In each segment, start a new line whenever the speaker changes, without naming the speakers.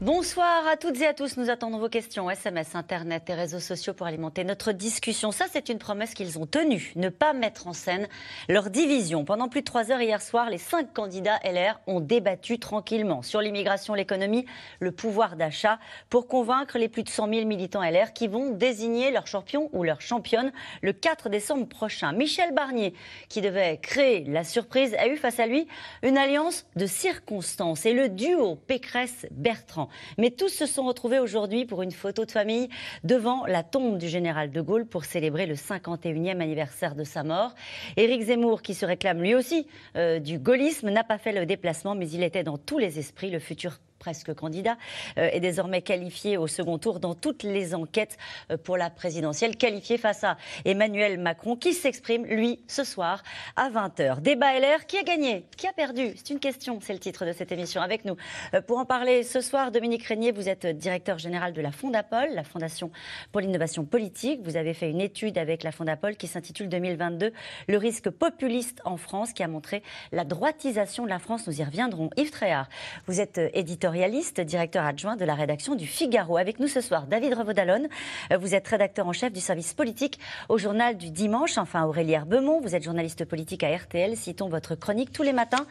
Bonsoir à toutes et à tous. Nous attendons vos questions, SMS, Internet et réseaux sociaux pour alimenter notre discussion. Ça, c'est une promesse qu'ils ont tenue, ne pas mettre en scène leur division. Pendant plus de trois heures hier soir, les cinq candidats LR ont débattu tranquillement sur l'immigration, l'économie, le pouvoir d'achat, pour convaincre les plus de 100 000 militants LR qui vont désigner leur champion ou leur championne le 4 décembre prochain. Michel Barnier, qui devait créer la surprise, a eu face à lui une alliance de circonstances et le duo Pécresse-Bertrand. Mais tous se sont retrouvés aujourd'hui pour une photo de famille devant la tombe du général de Gaulle pour célébrer le 51e anniversaire de sa mort. Éric Zemmour, qui se réclame lui aussi euh, du gaullisme, n'a pas fait le déplacement, mais il était dans tous les esprits. Le futur presque candidat, euh, est désormais qualifié au second tour dans toutes les enquêtes euh, pour la présidentielle, qualifié face à Emmanuel Macron, qui s'exprime, lui, ce soir à 20h. Débat LR, qui a gagné Qui a perdu C'est une question, c'est le titre de cette émission. Avec nous, euh, pour en parler ce soir, Dominique Régnier, vous êtes directeur général de la Fondapol, la Fondation pour l'innovation politique. Vous avez fait une étude avec la Fondapol qui s'intitule 2022, le risque populiste en France, qui a montré la droitisation de la France. Nous y reviendrons. Yves Tréhard, vous êtes éditeur éditorialiste, directeur adjoint de la rédaction du Figaro. Avec nous ce soir, David Revaudalon. Euh, vous êtes rédacteur en chef du service politique au journal du dimanche. Enfin, Aurélie Herbemont, vous êtes journaliste politique à RTL. Citons votre chronique tous les matins.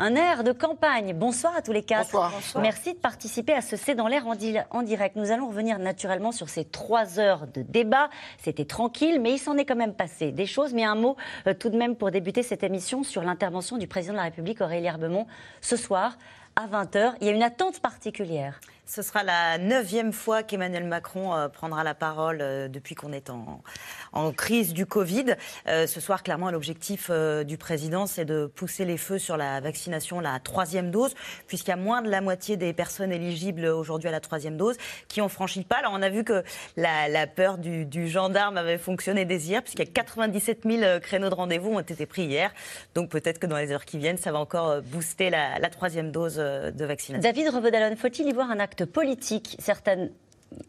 Un air de campagne. Bonsoir à tous les quatre.
Bonsoir.
Merci de participer à ce C'est dans l'air en, direct. Nous allons revenir naturellement sur ces trois heures de débat. C'était tranquille, mais il s'en est quand même passé des choses. Mais un mot euh, tout de même pour débuter cette émission sur l'intervention du président de la République, Aurélie Herbemont, ce soir à 20h. Il y a une attente particulière.
Ce sera la neuvième fois qu'Emmanuel Macron euh, prendra la parole euh, depuis qu'on est en, crise du Covid. Euh, ce soir, clairement, l'objectif du président, c'est de pousser les feux sur la vaccination, la troisième dose, puisqu'il y a moins de la moitié des personnes éligibles aujourd'hui à la troisième dose qui ont franchi pas. Alors, on a vu que la, peur du, gendarme avait fonctionné dès hier, puisqu'il y a 97 000 créneaux de rendez-vous ont été pris hier. Donc, peut-être que dans les heures qui viennent, ça va encore booster la, la troisième dose de vaccination.
David Revedalon, faut-il y voir un acte politique. Certaines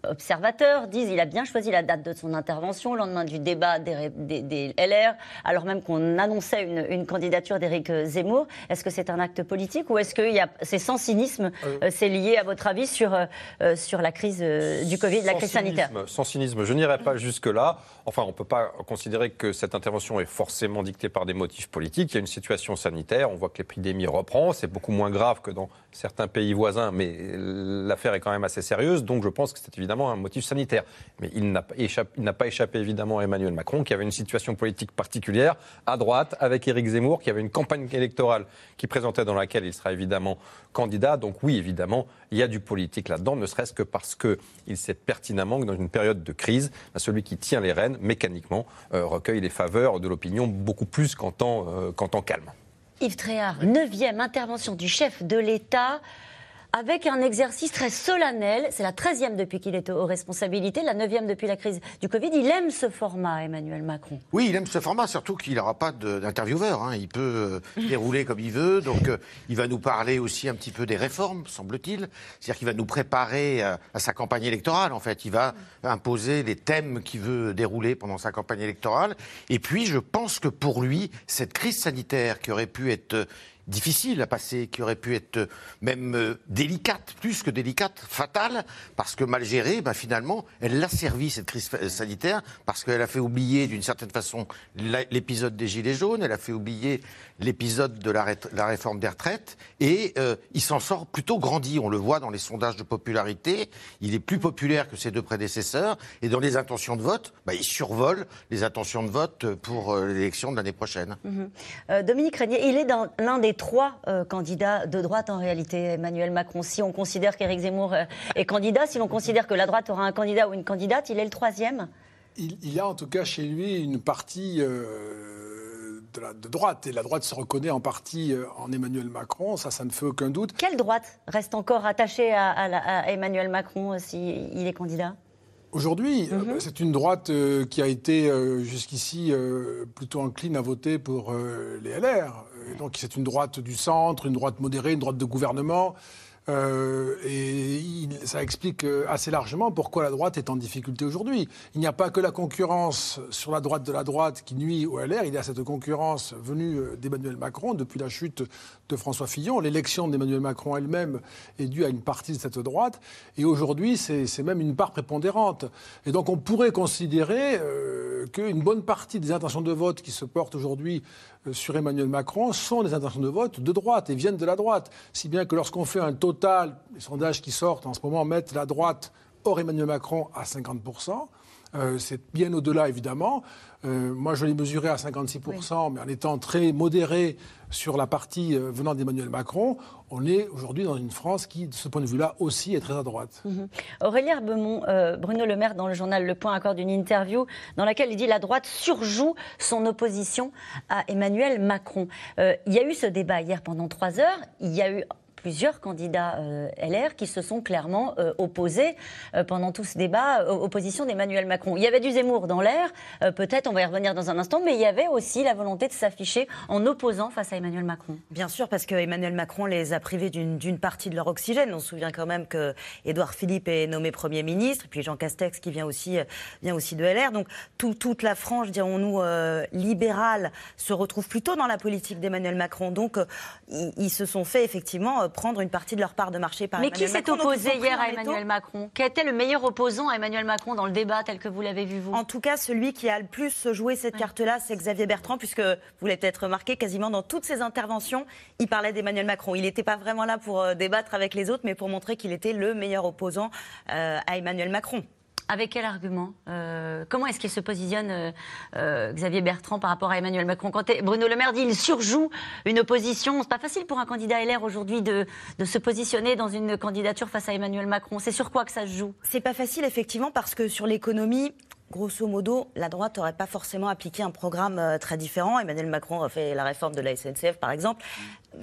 observateurs disent qu'il a bien choisi la date de son intervention, au lendemain du débat des, LR, alors même qu'on annonçait une, candidature d'Éric Zemmour. Est-ce que c'est un acte politique ou est-ce que c'est sans cynisme, euh. Euh, c'est lié à votre avis sur, euh, sur la crise du Covid, la crise sanitaire
Sans cynisme, je n'irai pas jusque-là. Enfin, on ne peut pas considérer que cette intervention est forcément dictée par des motifs politiques. Il y a une situation sanitaire, on voit que l'épidémie reprend, c'est beaucoup moins grave que dans certains pays voisins, mais l'affaire est quand même assez sérieuse, donc je pense que c'est évidemment un motif sanitaire. Mais il n'a pas, échappé, évidemment à Emmanuel Macron, qui avait une situation politique particulière à droite, avec Éric Zemmour, qui avait une campagne électorale qui présentait dans laquelle il sera évidemment candidat. Donc oui, évidemment, il y a du politique là-dedans, ne serait-ce que parce qu'il sait pertinemment que dans une période de crise, bah, celui qui tient les rênes, mécaniquement, euh, recueille les faveurs de l'opinion beaucoup plus qu'en temps, euh, temps calme.
Yves Tréhard, neuvième intervention du chef de l'État avec un exercice très solennel. C'est la 13e depuis qu'il est aux responsabilités, la 9e depuis la crise du Covid. Il aime ce format, Emmanuel Macron.
Oui, il aime ce format, surtout qu'il n'aura pas d'intervieweur. Hein. Il peut euh, dérouler comme il veut. Donc, euh, il va nous parler aussi un petit peu des réformes, semble-t-il. C'est-à-dire qu'il va nous préparer à, à, sa campagne électorale, en fait. Il va imposer les thèmes qu'il veut dérouler pendant sa campagne électorale. Et puis, je pense que pour lui, cette crise sanitaire qui aurait pu être difficile à passer, qui aurait pu être même euh, délicate, plus que délicate, fatale, parce que mal gérée, ben finalement, elle l'a servi, cette crise sanitaire, parce qu'elle a fait oublier d'une certaine façon l'épisode des Gilets jaunes, elle a fait oublier l'épisode de la, réforme des retraites, et euh, il s'en sort plutôt grandi. On le voit dans les sondages de popularité, il est plus populaire que ses deux prédécesseurs, et dans les intentions de vote, ben, il survole les intentions de vote pour euh, l'élection de l'année prochaine.
Mhm. Dominique Régnier, il est dans l'un des trois euh, candidats de droite en réalité, Emmanuel Macron. Si on considère qu'Éric Zemmour euh, est candidat, si l'on considère que la droite aura un candidat ou une candidate, il est le troisième
il, y a en tout cas chez lui une partie euh, de, la, de, droite, et la droite se reconnaît en partie en Emmanuel Macron, ça, ça ne fait aucun doute.
Quelle droite reste encore attachée à, à Emmanuel Macron s'il est candidat?
Aujourd'hui, mhm. c'est une droite qui a été jusqu'ici plutôt incline à voter pour les LR donc c'est une droite du centre, une droite modérée, une droite de gouvernement. Euh, et ça explique euh, assez largement pourquoi la droite est en difficulté aujourd'hui. Il n'y a pas que la concurrence sur la droite de la droite qui nuit au LR, il y a cette concurrence venue euh, d'Emmanuel Macron depuis la chute François Fillon. L'élection d'Emmanuel Macron elle-même est due à une partie de cette droite, et aujourd'hui c'est même une part prépondérante. Et donc on pourrait considérer euh, qu'une bonne partie des intentions de vote qui se portent aujourd'hui euh, sur Emmanuel Macron sont des intentions de vote de droite et viennent de la droite. Si bien que lorsqu'on fait un total, les sondages qui sortent en ce moment mettent la droite hors Emmanuel Macron à 50%. Euh, c'est bien au-delà, évidemment. Euh, moi, je l'ai mesuré à 56%, mais en étant très modéré sur la partie euh, venant d'Emmanuel Macron, on est aujourd'hui dans une France qui, de ce point de vue-là, aussi est très à droite.
Mhm. Aurélie Herbemont, Bruno Le Maire, dans le journal Le Point, accorde une interview dans laquelle il dit la droite surjoue son opposition à Emmanuel Macron. il y a eu ce débat hier pendant trois heures. Il y a eu plusieurs candidats euh, LR qui se sont clairement euh, opposés euh, pendant tout ce débat aux positions d'Emmanuel Macron. Il y avait du Zemmour dans l'air, peut-être, on va y revenir dans un instant, mais il y avait aussi la volonté de s'afficher en opposant face à Emmanuel Macron.
Bien sûr, parce que Emmanuel Macron les a privés d'une partie de leur oxygène. On se souvient quand même que Édouard Philippe est nommé Premier ministre, et puis Jean Castex qui vient aussi, vient aussi de LR. Donc toute la frange, dirons-nous, libérale se retrouve plutôt dans la politique d'Emmanuel Macron. Donc ils, ils, se sont fait effectivement prendre une partie de leur part de marché par
Mais qui s'est opposé hier à Emmanuel Macron Qui était le meilleur opposant à Emmanuel Macron dans le débat tel que vous l'avez vu, vous
En tout cas, celui qui a le plus joué cette carte-là, c'est Xavier Bertrand, puisque vous l'avez peut-être remarqué, quasiment dans toutes ses interventions, il parlait d'Emmanuel Macron. Il n'était pas vraiment là pour euh, débattre avec les autres, mais pour montrer qu'il était le meilleur opposant euh, à Emmanuel Macron.
Avec quel argument euh, Comment est-ce qu'il se positionne, euh, euh, Xavier Bertrand, par rapport à Emmanuel Macron? Quand Bruno Le Maire dit qu'il surjoue une opposition, c'est pas facile pour un candidat LR aujourd'hui de, de, se positionner dans une candidature face à Emmanuel Macron. C'est sur quoi que ça se joue?
C'est pas facile, effectivement, parce que sur l'économie, grosso modo, la droite n'aurait pas forcément appliqué un programme euh, très différent. Emmanuel Macron a fait la réforme de la SNCF, par exemple.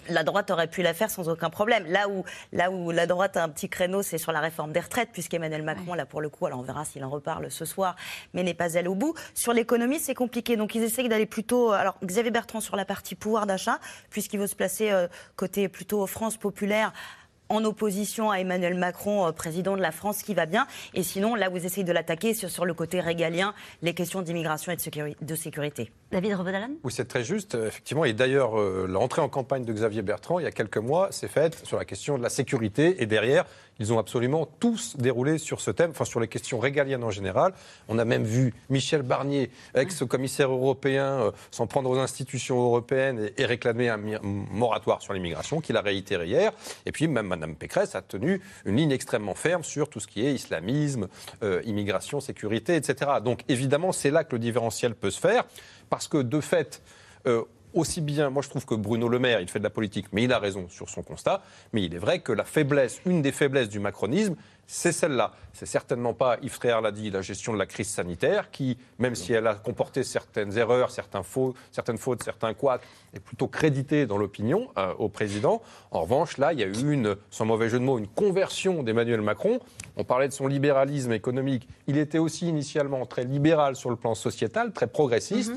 La droite aurait pu la faire sans aucun problème. Là où, là où la droite a un petit créneau, c'est sur la réforme des retraites, puisqu'Emmanuel Macron, là pour le coup, alors on verra s'il en reparle ce soir, mais n'est pas allé au bout. Sur l'économie, c'est compliqué. Donc ils essayent d'aller plutôt. Alors Xavier Bertrand sur la partie pouvoir d'achat, puisqu'il veut se placer euh, côté plutôt France populaire en opposition à Emmanuel Macron, euh, président de la France, qui va bien. Et sinon, là, vous essayez de l'attaquer sur, sur, le côté régalien, les questions d'immigration et de, sécurité.
David
Oui, c'est très juste, effectivement. Et d'ailleurs, euh, l'entrée en campagne de Xavier Bertrand, il y a quelques mois, s'est faite sur la question de la sécurité. Et derrière, ils ont absolument tous déroulé sur ce thème, enfin sur les questions régaliennes en général. On a même vu Michel Barnier, ex-commissaire européen, euh, s'en prendre aux institutions européennes et, réclamer un moratoire sur l'immigration, qu'il a réitéré hier. Et puis même Mme Pécresse a tenu une ligne extrêmement ferme sur tout ce qui est islamisme, euh, immigration, sécurité, etc. Donc évidemment, c'est là que le différentiel peut se faire, parce que de fait, euh, aussi bien, moi je trouve que Bruno Le Maire, il fait de la politique, mais il a raison sur son constat, mais il est vrai que la faiblesse, une des faiblesses du macronisme, c'est celle-là. C'est certainement pas, Yves Tréhard l'a dit, la gestion de la crise sanitaire, qui, même si elle a comporté certaines erreurs, certaines fautes, certains couacs, est plutôt créditée dans l'opinion euh, au président. En revanche, là, il y a eu une, sans mauvais jeu de mots, une conversion d'Emmanuel Macron. On parlait de son libéralisme économique. Il était aussi initialement très libéral sur le plan sociétal, très progressiste.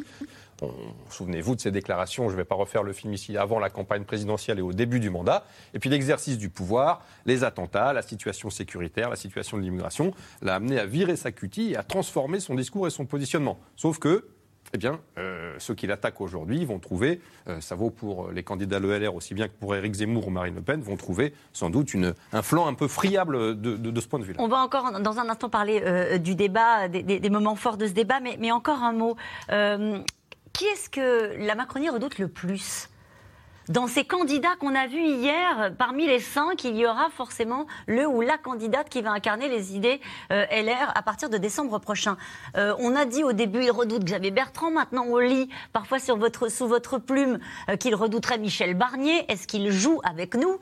Souvenez-vous de ces déclarations, je ne vais pas refaire le film ici, avant la campagne présidentielle et au début du mandat. Et puis l'exercice du pouvoir, les attentats, la situation sécuritaire, la situation de l'immigration, l'a amené à virer sa cutie et à transformer son discours et son positionnement. Sauf que eh bien, euh, ceux qui l'attaquent aujourd'hui vont trouver, euh, ça vaut pour les candidats LR aussi bien que pour Éric Zemmour ou Marine Le Pen, vont trouver sans doute un flanc un peu friable de, ce point de vue-là.
On va encore dans un instant parler euh, du débat, des, moments forts de ce débat, mais encore un mot qui est-ce que la Macronie redoute le plus? Dans ces candidats qu'on a vus hier, parmi les cinq, il y aura forcément le ou la candidate qui va incarner les idées euh, LR à partir de décembre prochain. Euh, on a dit au début, il redoute Xavier Bertrand. Maintenant, on lit parfois sur votre, sous votre plume euh, qu'il redouterait Michel Barnier. Est-ce qu'il joue avec nous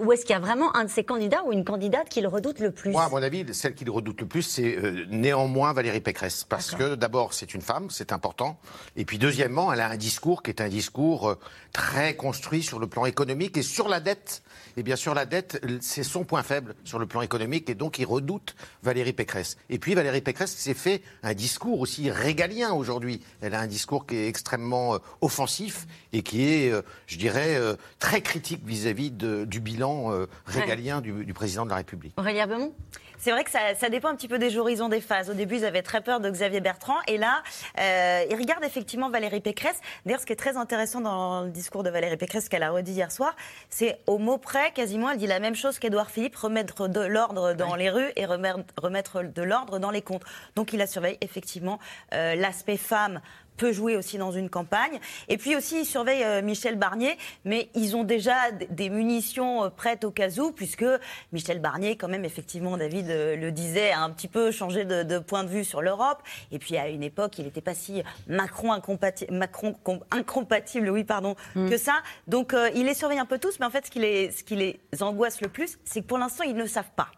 Ou est-ce qu'il y a vraiment un de ces candidats ou une candidate qu'il redoute le plus?
Moi, à mon avis, celle qu'il redoute le plus, c'est néanmoins Valérie Pécresse. Parce que d'abord, c'est une femme, c'est important. Et puis deuxièmement, elle a un discours qui est un discours très construit sur le plan économique et sur la dette. Et bien sûr, la dette, c'est son point faible sur le plan économique et donc il redoute Valérie Pécresse. Et puis Valérie Pécresse s'est fait un discours aussi régalien aujourd'hui. Elle a un discours qui est extrêmement euh, offensif et qui est, euh, je dirais, euh, très critique vis-à-vis du bilan régalien du, du, président de la République.
Aurélien Beaumont?
C'est vrai que ça, dépend un petit peu des horizons des phases. Au début, ils avaient très peur de Xavier Bertrand. Et là, euh, ils regardent effectivement Valérie Pécresse. D'ailleurs, ce qui est très intéressant dans le discours de Valérie Pécresse, qu'elle a redit hier soir, c'est au mot près, quasiment, elle dit la même chose qu'Édouard Philippe, remettre de l'ordre dans les rues et remettre de l'ordre dans les comptes. Donc, il a surveillé effectivement euh, l'aspect femme peut jouer aussi dans une campagne. Et puis aussi, ils surveillent euh, Michel Barnier, mais ils ont déjà des munitions euh, prêtes au cas où, puisque Michel Barnier, quand même, effectivement, David euh, le disait, a un petit peu changé de, point de vue sur l'Europe. Et puis, à une époque, il n'était pas si Macron, incompatible, Macron incompatible oui, pardon, mm. que ça. Donc, il les surveille un peu tous, mais en fait, ce qui les, ce qui les angoisse le plus, c'est que pour l'instant, ils ne savent pas.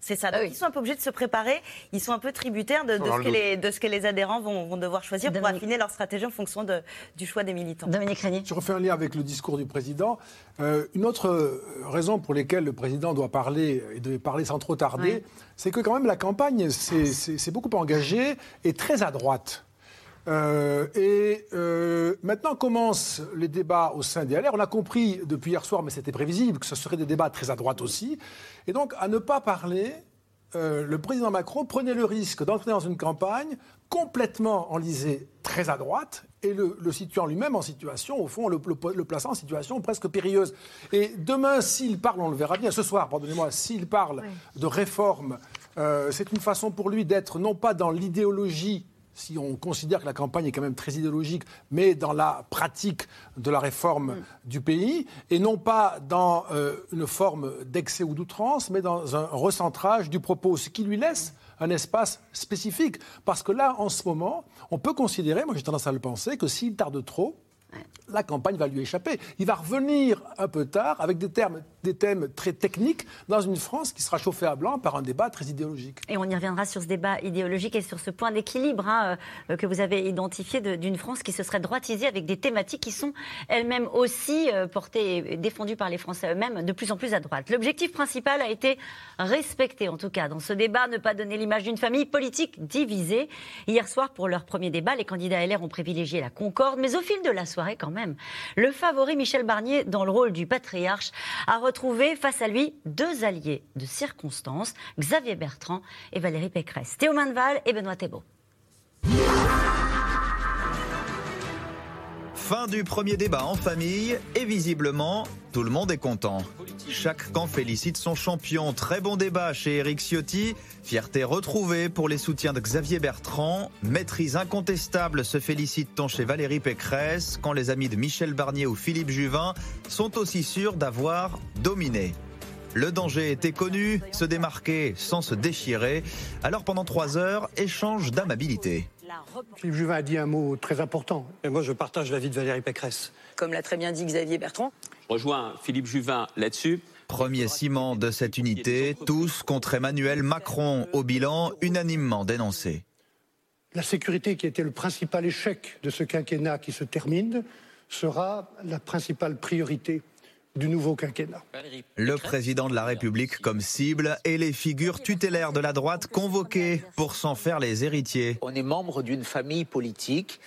C'est ça. Donc, ah ils sont un peu obligés de se préparer. Ils sont un peu tributaires de, ce, que les, de ce, que les, adhérents vont, devoir choisir pour affiner leur stratégie en fonction du choix des militants.
Dominique Régnier.
Je refais un lien avec le discours du président. Euh, une autre raison pour laquelle le président doit parler et devait parler sans trop tarder, c'est que quand même la campagne s'est beaucoup engagée et très à droite. Euh, et euh, maintenant commencent les débats au sein des LR. On a compris depuis hier soir, mais c'était prévisible, que ce seraient des débats très à droite aussi. Et donc, à ne pas parler, euh, le président Macron prenait le risque d'entrer dans une campagne complètement enlisée très à droite et le, situant lui-même en situation, au fond, le, le, plaçant en situation presque périlleuse. Et demain, s'il parle, on le verra bien, ce soir, pardonnez-moi, s'il parle de réforme, c'est une façon pour lui d'être non pas dans l'idéologie si on considère que la campagne est quand même très idéologique, mais dans la pratique de la réforme mm. du pays, et non pas dans euh, une forme d'excès ou d'outrance, mais dans un recentrage du propos, ce qui lui laisse un espace spécifique. Parce que là, en ce moment, on peut considérer, moi j'ai tendance à le penser, que s'il tarde trop, la campagne va lui échapper. Il va revenir un peu tard avec des, termes, des thèmes très techniques dans une France qui sera chauffée à blanc par un débat très idéologique.
Et on y reviendra sur ce débat idéologique et sur ce point d'équilibre hein, euh, que vous avez identifié d'une France qui se serait droitisée avec des thématiques qui sont elles-mêmes aussi euh, portées et défendues par les Français eux-mêmes de plus en plus à droite. L'objectif principal a été respecté, en tout cas, dans ce débat, ne pas donner l'image d'une famille politique divisée. Hier soir, pour leur premier débat, les candidats LR ont privilégié la concorde, mais au fil de la soirée, quand même, le favori Michel Barnier, dans le rôle du patriarche, a retrouvé face à lui deux alliés de circonstance, Xavier Bertrand et Valérie Pécresse. Théo Manval et Benoît Thébault.
Fin du premier débat en famille et visiblement, tout le monde est content. Chaque camp félicite son champion. Très bon débat chez Eric Ciotti. Fierté retrouvée pour les soutiens de Xavier Bertrand. Maîtrise incontestable se félicite-t-on chez Valérie Pécresse quand les amis de Michel Barnier ou Philippe Juvin sont aussi sûrs d'avoir dominé. Le danger était connu, se démarquer sans se déchirer. Alors pendant trois heures, échange d'amabilité.
Philippe Juvin a dit un mot très important.
Et moi, je partage l'avis de Valérie Pécresse.
Comme l'a très bien dit Xavier Bertrand.
Je rejoins Philippe Juvin là-dessus.
Premier ciment de cette unité, tous contre Emmanuel Macron, au bilan unanimement dénoncé.
La sécurité, qui était le principal échec de ce quinquennat qui se termine, sera la principale priorité du nouveau quinquennat.
Le président de la République comme cible et les figures tutélaires de la droite convoquées pour s'en faire les héritiers.
On est membre d'une famille politique.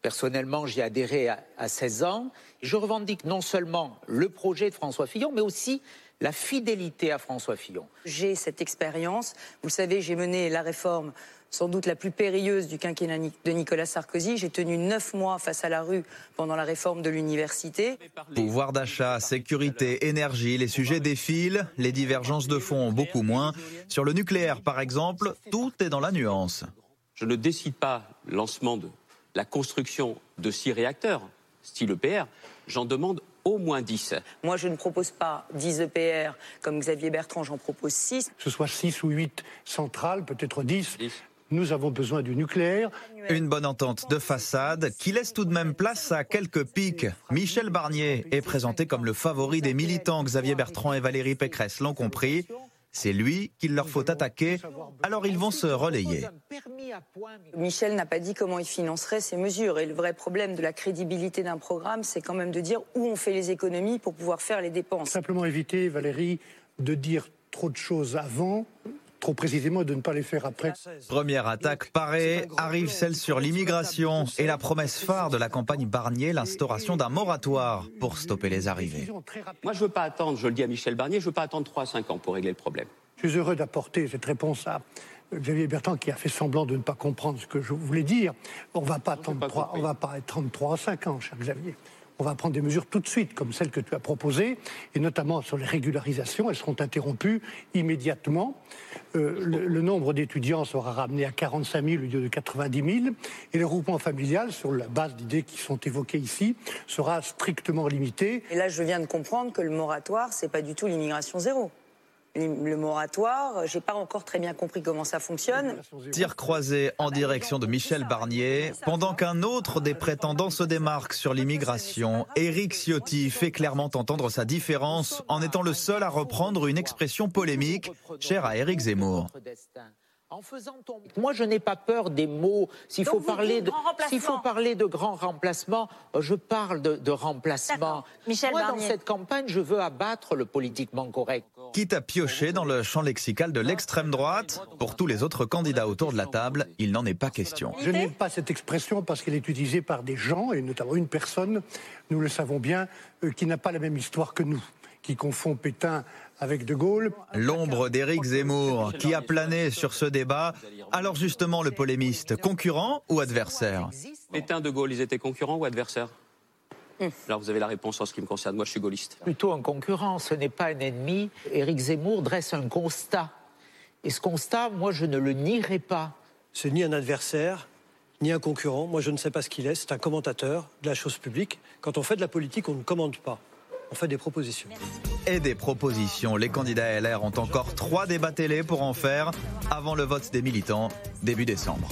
Personnellement, j'y ai adhéré à, 16 ans. Je revendique non seulement le projet de François Fillon, mais aussi la fidélité à François Fillon.
J'ai cette expérience. Vous savez, j'ai mené la réforme sans doute la plus périlleuse du quinquennat de Nicolas Sarkozy. J'ai tenu neuf mois face à la rue pendant la réforme de l'université.
Pouvoir d'achat, sécurité, énergie, les sujets défilent, les divergences de fond ont beaucoup moins. Sur le nucléaire, par exemple, tout est dans la nuance.
Je ne décide pas le lancement de la construction de six réacteurs, style EPR. J'en demande au moins 10.
Moi, je ne propose pas 10 EPR comme Xavier Bertrand, j'en propose 6.
Que ce soit 6 ou 8 centrales, peut-être 10. Nous avons besoin du nucléaire.
Une bonne entente de façade qui laisse tout de même place à quelques pics. Michel Barnier est présenté comme le favori des militants. Xavier Bertrand et Valérie Pécresse l'ont compris. C'est lui qu'il leur faut attaquer, alors ils vont se relayer.
Michel n'a pas dit comment il financerait ces mesures. Et le vrai problème de la crédibilité d'un programme, c'est quand même de dire où on fait les économies pour pouvoir faire les dépenses.
Simplement éviter, Valérie, de dire trop de choses avant, trop précisément, et de ne pas les faire après.
Première attaque parée, arrive celle sur l'immigration et la promesse phare de la campagne Barnier, l'instauration d'un moratoire pour stopper les arrivées.
Moi, je ne veux pas attendre, je le dis à Michel Barnier, je ne veux pas attendre 3 à 5 ans pour régler le problème.
Je suis heureux d'apporter cette réponse à Xavier Bertrand qui a fait semblant de ne pas comprendre ce que je voulais dire. On va pas attendre trois- on va pas attendre 3 à 5 ans, cher Xavier. On va prendre des mesures tout de suite, comme celles que tu as proposées, et notamment sur les régularisations. Elles seront interrompues immédiatement. Euh, le, nombre d'étudiants sera ramené à 45 000 au lieu de 90 000. Et le regroupement familial, sur la base d'idées qui sont évoquées ici, sera strictement limité.
Et là, je viens de comprendre que le moratoire, c'est pas du tout l'immigration zéro. Le moratoire, j'ai pas encore très bien compris comment ça fonctionne.
Tir croisé en direction de Michel Barnier, pendant qu'un autre des prétendants se démarque sur l'immigration, Éric Ciotti fait clairement entendre sa différence en étant le seul à reprendre une expression polémique chère à Éric Zemmour.
En faisant tomber. Moi, je n'ai pas peur des mots. S'il faut, parler de,
grand remplacement.
s'il faut parler de grand remplacement, euh, je parle de, de remplacement.
Michel
Moi,
Barnier.
dans cette campagne, je veux abattre le politiquement correct.
Quitte à piocher dans le champ lexical de l'extrême droite, pour tous les autres candidats autour de la table, il n'en est pas question.
Je n'aime pas cette expression parce qu'elle est utilisée par des gens, et notamment une personne, nous le savons bien, euh, qui n'a pas la même histoire que nous, qui confond Pétain avec De Gaulle.
L'ombre d'Éric Zemmour qui a plané sur ce débat. Alors justement, le polémiste, concurrent ou adversaire?
Pétain, De Gaulle, ils étaient concurrents ou adversaires? Alors vous avez la réponse en ce qui me concerne. Moi, je suis gaulliste.
Plutôt un concurrent, ce n'est pas un ennemi. Éric Zemmour dresse un constat. Et ce constat, moi, je ne le nierai pas.
C'est ni un adversaire, ni un concurrent. Moi, je ne sais pas ce qu'il est. C'est un commentateur de la chose publique. Quand on fait de la politique, on ne commande pas. On fait des propositions.
Et des propositions. Les candidats LR ont encore trois débats télé pour en faire avant le vote des militants début décembre.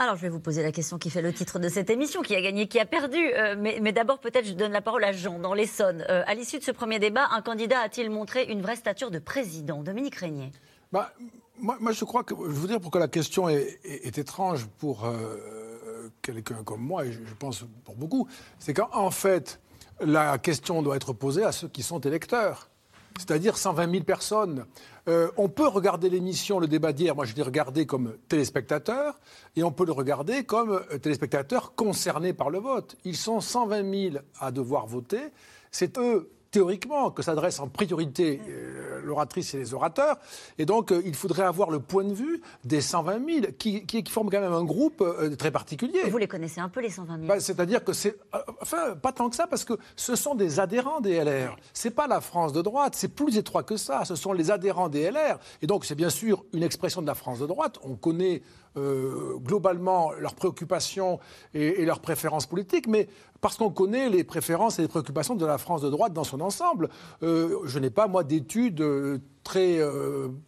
Alors, je vais vous poser la question qui fait le titre de cette émission, qui a gagné, qui a perdu. Euh, mais d'abord, peut-être, je donne la parole à Jean, dans l'Essonne. Euh, à l'issue de ce premier débat, un candidat a-t-il montré une vraie stature de président? Dominique Régnier.
Bah, moi, je crois que. Je dire pourquoi la question est, étrange pour euh, quelqu'un comme moi, et je pense pour beaucoup. C'est qu'en fait, la question doit être posée à ceux qui sont électeurs. C'est-à-dire 120 000 personnes. Euh, on peut regarder l'émission, le débat d'hier, moi je l'ai regardé comme téléspectateur, et on peut le regarder comme euh, téléspectateur concerné par le vote. Ils sont 120 000 à devoir voter. C'est eux théoriquement que s'adressent en priorité euh, l'oratrice et les orateurs. Et donc, euh, il faudrait avoir le point de vue des 120 000 qui, qui, qui forment quand même un groupe euh, très particulier.
Vous les connaissez un peu, les 120 000
Bah, C'est-à-dire que c'est. Enfin, pas tant que ça, parce que ce sont des adhérents des LR. C'est pas la France de droite, c'est plus étroit que ça. Ce sont les adhérents des LR. Et donc, c'est bien sûr une expression de la France de droite. On connaît euh, globalement leurs préoccupations et, et leurs préférences politiques, mais parce qu'on connaît les préférences et les préoccupations de la France de droite dans son ensemble. Euh, je n'ai pas, moi, d'études euh, très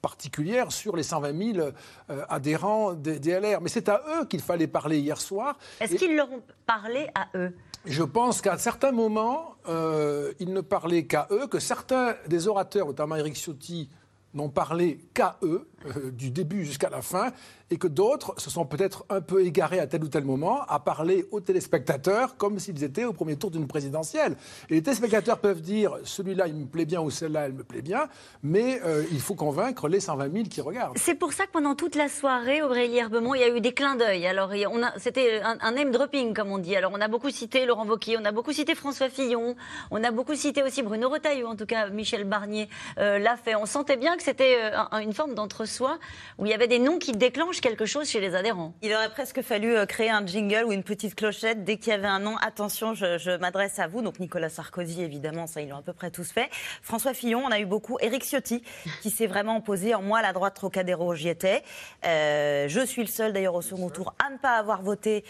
particulières sur les 120 000 euh, adhérents des, des LR. Mais c'est à eux qu'il fallait parler hier soir.
Est-ce
Et-
qu'ils leur ont parlé à eux?
je pense qu'à certains moments, euh, il ne parlait qu'à eux, que certains des orateurs, notamment Eric Ciotti, n'ont parlé qu'à eux, euh, du début jusqu'à la fin, et que d'autres se sont peut-être un peu égarés à tel ou tel moment à parler aux téléspectateurs comme s'ils étaient au premier tour d'une présidentielle. Et les téléspectateurs peuvent dire celui-là il me plaît bien ou celle-là elle me plaît bien, mais euh, il faut convaincre les 120 000 qui regardent.
C'est pour ça que pendant toute la soirée, Aurélie Herbemont, il y a eu des clins d'œil. Alors, c'était un, un name dropping, comme on dit. Alors, on a beaucoup cité Laurent Wauquiez, on a beaucoup cité François Fillon, on a beaucoup cité aussi Bruno Retailleau, en tout cas Michel Barnier euh, l'a fait. On sentait bien c'était euh, un- une forme d'entre-soi où il y avait des noms qui déclenchent quelque chose chez les adhérents.
Il aurait presque fallu euh, créer un jingle ou une petite clochette dès qu'il y avait un nom. Attention, je, m'adresse à vous. Donc Nicolas Sarkozy, évidemment, ça ils l'ont à peu près tous fait. François Fillon, on a eu beaucoup. Éric Ciotti, qui s'est vraiment opposé. En moi, à la droite Trocadéro, j'y étais. Euh, je suis le seul, d'ailleurs, au second tour, à ne pas avoir voté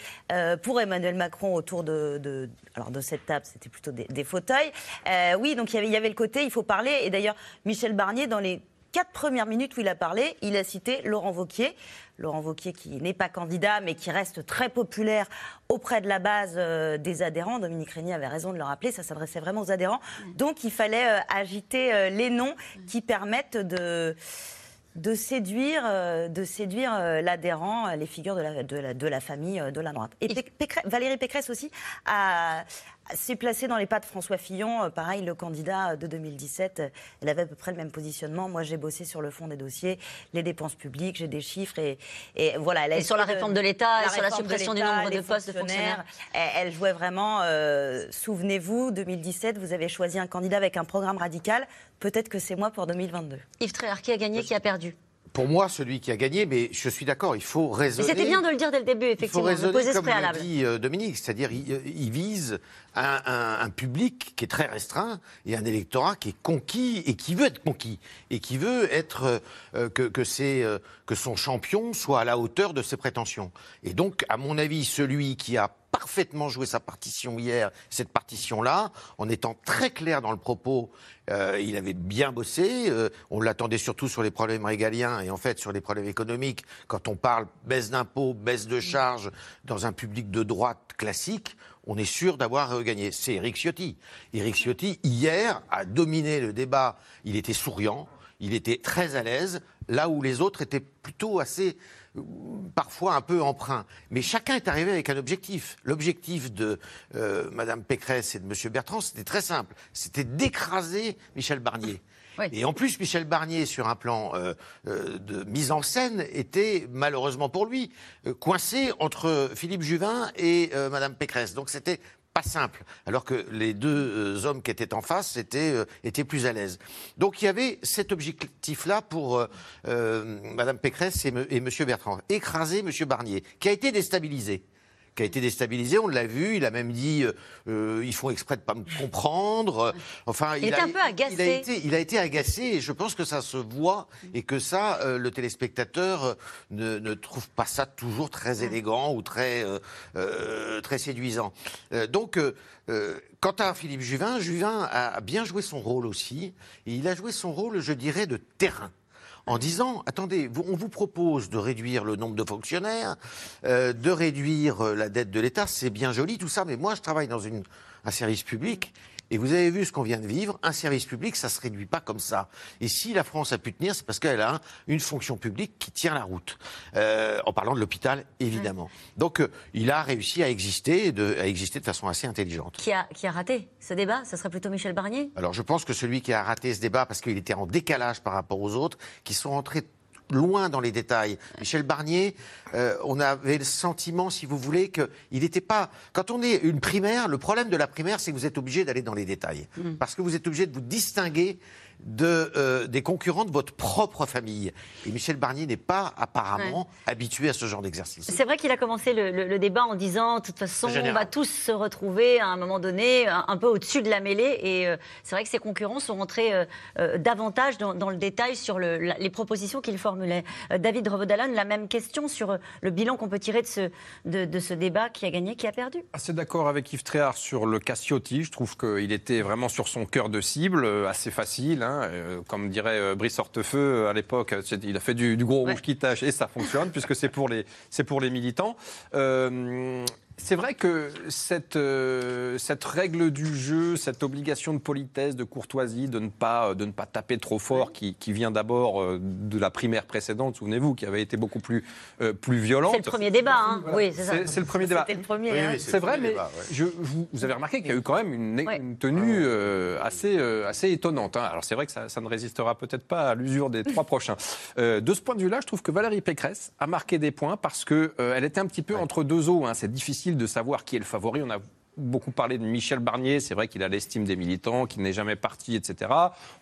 pour Emmanuel Macron autour de, alors de cette table. C'était plutôt des, fauteuils. Oui, donc il y avait le côté, il faut parler. Et d'ailleurs, Michel Barnier, dans les quatre premières minutes où il a parlé, il a cité Laurent Vauquier. Laurent Vauquier qui n'est pas candidat, mais qui reste très populaire auprès de la base euh, des adhérents. Dominique Régnier avait raison de le rappeler, ça s'adressait vraiment aux adhérents. Donc il fallait euh, agiter euh, les noms qui permettent de de séduire, de séduire l'adhérent, les figures de la, de la, de la famille de la droite. Et Pécresse- Valérie Pécresse aussi a- s'est placée dans les pas de François Fillon. Euh, Pareil, le candidat de 2017, euh, elle avait à peu près le même positionnement. Moi, j'ai bossé sur le fond des dossiers, les dépenses publiques, j'ai des chiffres et, et voilà. Elle
Et sur la réforme de l'État sur la suppression du nombre de postes de fonctionnaires.
Elle, elle jouait vraiment. euh, Souvenez-vous, 2017, vous avez choisi un candidat avec un programme radical. Peut-être que c'est moi pour 2022.
Yves Tréhard, qui a gagné, qui a perdu?
Pour moi, celui qui a gagné, mais je suis d'accord, il faut
Mais
raisonner.
c'était bien de le dire dès le début,
Il faut
effectivement, de
raisonner comme l'a dit euh, Dominique, c'est-à-dire il, euh, il vise un, un- un public qui est très restreint et un électorat qui est conquis et qui veut être conquis et qui veut être euh, euh, que que, euh, que son champion soit à la hauteur de ses prétentions. Et donc, à mon avis, celui qui a parfaitement joué sa partition hier, cette partition-là, en étant très clair dans le propos, euh, il avait bien bossé. euh, on l'attendait surtout sur les problèmes régaliens et en fait sur les problèmes économiques. Quand on parle baisse d'impôts, baisse de charges dans un public de droite classique, on est sûr d'avoir gagné. C'est Eric Ciotti. Eric Ciotti, hier, a dominé le débat. Il était souriant, il était très à l'aise, là où les autres étaient plutôt assez parfois un peu emprunt. Mais chacun est arrivé avec un objectif. L'objectif de euh, Madame Pécresse et de Monsieur Bertrand, c'était très simple. C'était d'écraser Michel Barnier. Et en plus, Michel Barnier, sur un plan euh, euh, de mise en scène, était malheureusement pour lui euh, coincé entre Philippe Juvin et Madame Pécresse. Donc c'était pas simple, alors que les deux euh, hommes qui étaient en face étaient, euh, étaient plus à l'aise. Donc il y avait cet objectif-là pour euh, euh, Madame Pécresse et, me- et Monsieur Bertrand, écraser Monsieur Barnier, qui a été déstabilisé qui a été déstabilisé, on l'a vu, il a même dit euh, euh, ils font exprès de pas me comprendre. Enfin,
Il était
a,
un peu agacé.
Il a, été, il a été agacé et je pense que ça se voit et que ça, euh, le téléspectateur ne, ne trouve pas ça toujours très élégant ou très, euh, très séduisant. Donc, quant à Philippe Juvin, Juvin a bien joué son rôle aussi. Et il a joué son rôle, je dirais, de terrain en disant attendez, on vous propose de réduire le nombre de fonctionnaires, euh, de réduire euh, la dette de l'État, c'est bien joli tout ça, mais moi je travaille dans un service public. Et vous avez vu ce qu'on vient de vivre, un service public, ça se réduit pas comme ça. Et si la France a pu tenir, c'est parce qu'elle a un- une fonction publique qui tient la route. Euh, en parlant de l'hôpital, évidemment. Donc, euh, il a réussi à exister, de, à exister de façon assez intelligente.
Qui a, qui a raté ce débat? Ce serait plutôt Michel Barnier?
Alors je pense que celui qui a raté ce débat parce qu'il était en décalage par rapport aux autres, qui sont rentrés loin dans les détails. Michel Barnier, euh, on avait le sentiment, si vous voulez, qu'il n'était pas... Quand on est une primaire, le problème de la primaire, c'est que vous êtes obligé d'aller dans les détails. Parce que vous êtes obligé de vous distinguer de, euh, des concurrents de votre propre famille. Et Michel Barnier n'est pas apparemment habitué à ce genre d'exercice.
C'est vrai qu'il a commencé le, le- le débat en disant, de toute façon,
Général.
on va tous se retrouver à un moment donné, un, un peu au-dessus de la mêlée. Et euh, c'est vrai que ses concurrents sont rentrés euh, euh, davantage dans, dans le détail sur le- la- les propositions qu'il formulait. Euh, David Revaudalon, la même question sur euh, le bilan qu'on peut tirer de ce, de, de ce débat qui a gagné, qui a perdu.
Assez d'accord avec Yves Tréhard sur le Cassiotti. Je trouve qu'il était vraiment sur son cœur de cible, euh, assez facile. hein. Comme dirait Brice Hortefeux à l'époque, il a fait du, du gros rouge qui tâche et ça fonctionne puisque c'est pour les, c'est pour les militants. Euh, c'est vrai que cette, euh, cette règle du jeu, cette obligation de politesse, de courtoisie, de ne pas, de ne pas taper trop fort, qui, qui vient d'abord euh, de la primaire précédente, souvenez-vous, qui avait été beaucoup plus, euh, plus violente.
C'est le premier débat, hein. Oui, c'est ça.
C'est le premier débat.
C'était le premier.
Oui,
hein.
oui, c'est
vrai,
premier
mais
débat, ouais.
je, vous, vous avez remarqué qu'il y a eu quand même une,
Ouais.
une tenue euh, assez, euh, assez étonnante. hein. Alors c'est vrai que ça, ça ne résistera peut-être pas à l'usure des trois prochains. Euh, de ce point de vue-là, je trouve que Valérie Pécresse a marqué des points parce qu'elle elle était un petit peu entre deux eaux. hein. C'est difficile de savoir qui est le favori. On a beaucoup parlé de Michel Barnier. C'est vrai qu'il a l'estime des militants, qu'il n'est jamais parti, etc.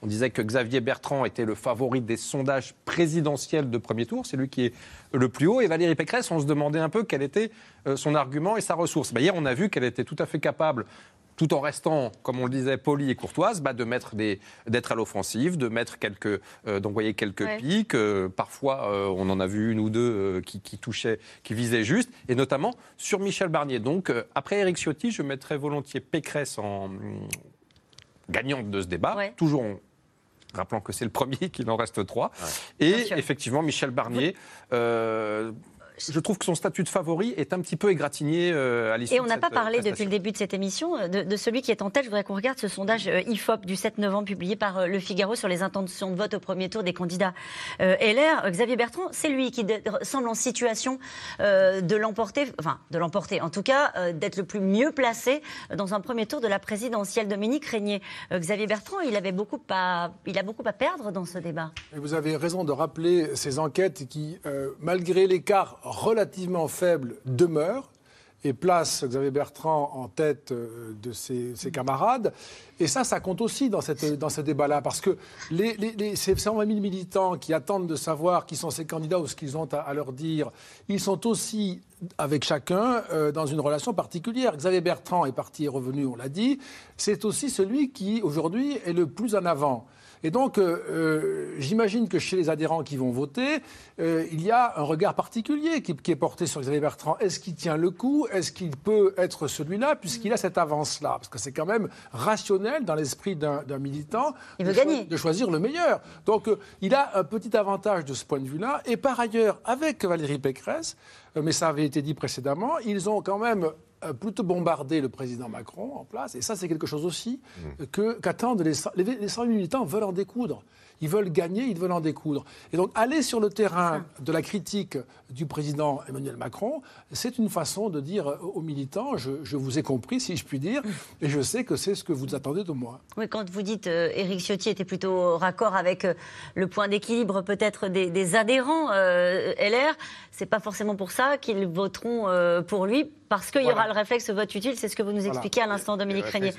On disait que Xavier Bertrand était le favori des sondages présidentiels de premier tour. C'est lui qui est le plus haut. Et Valérie Pécresse, on se demandait un peu quel était euh, son argument et sa ressource. Bah, hier, on a vu qu'elle était tout à fait capable tout en restant, comme on le disait, polie et courtoise, bah, de mettre des, d'être à l'offensive, de mettre quelques, euh, d'envoyer quelques
Ouais.
pics. Euh, parfois, euh, on en a vu une ou deux qui, qui touchaient, qui visaient juste, et notamment sur Michel Barnier. Donc, après Éric Ciotti, je mettrais volontiers Pécresse en hum, gagnante de ce débat,
Ouais.
toujours en rappelant que c'est le premier, qu'il en reste trois. Et effectivement, Michel Barnier. euh, je trouve que son statut de favori est un petit peu égratigné euh, à l'issue
Et on n'a pas
euh,
parlé depuis le début de cette émission euh, de, de celui qui est en tête. Je voudrais qu'on regarde ce sondage euh, IFOP du 7 novembre publié par euh, Le Figaro sur les intentions de vote au premier tour des candidats euh, LR. Euh, Xavier Bertrand, c'est lui qui semble en situation euh, de l'emporter, enfin de l'emporter, en tout cas euh, d'être le plus mieux placé dans un premier tour de la présidentielle. Dominique Régnier, Euh, Xavier Bertrand, il avait beaucoup à, il a beaucoup à perdre dans ce débat.
Et vous avez raison de rappeler ces enquêtes qui, euh, malgré l'écart relativement faible, demeurent et placent Xavier Bertrand en tête euh, de ses, ses camarades. Et ça, ça compte aussi dans, cette, dans ce débat-là, parce que les, les, les- ces 120 000 militants qui attendent de savoir qui sont ces candidats ou ce qu'ils ont à, à leur dire, ils sont aussi avec chacun euh, dans une relation particulière. Xavier Bertrand est parti et revenu, on l'a dit. C'est aussi celui qui, aujourd'hui, est le plus en avant. Et donc, euh, euh, j'imagine que chez les adhérents qui vont voter, euh, il y a un regard particulier qui, qui est porté sur Xavier Bertrand. Est-ce qu'il tient le coup? Est-ce qu'il peut être celui-là, puisqu'il a cette avance-là? Parce que c'est quand même rationnel dans l'esprit d'un militant
Il
de, choisir le meilleur. Donc, euh, il a un petit avantage de ce point de vue-là. Et par ailleurs, avec Valérie Pécresse, mais ça avait été dit précédemment, ils ont quand même plutôt bombardé le président Macron en place. Et ça, c'est quelque chose aussi euh, que- qu'attendent les, les, les 100 000 militants veulent en découdre. Ils veulent gagner, ils veulent en découdre. Et donc, aller sur le terrain de la critique du président Emmanuel Macron, c'est une façon de dire aux militants je, je vous ai compris, si je puis dire, et je sais que c'est ce que vous attendez de moi.
Oui, quand vous dites euh, Éric Ciotti était plutôt raccord avec euh, le point d'équilibre peut-être des, des adhérents euh, LR, c'est pas forcément pour ça qu'ils voteront euh, pour lui, parce qu'il y aura le réflexe vote utile, c'est ce que vous nous
Voilà.
expliquez à l'instant, Dominique Régnier.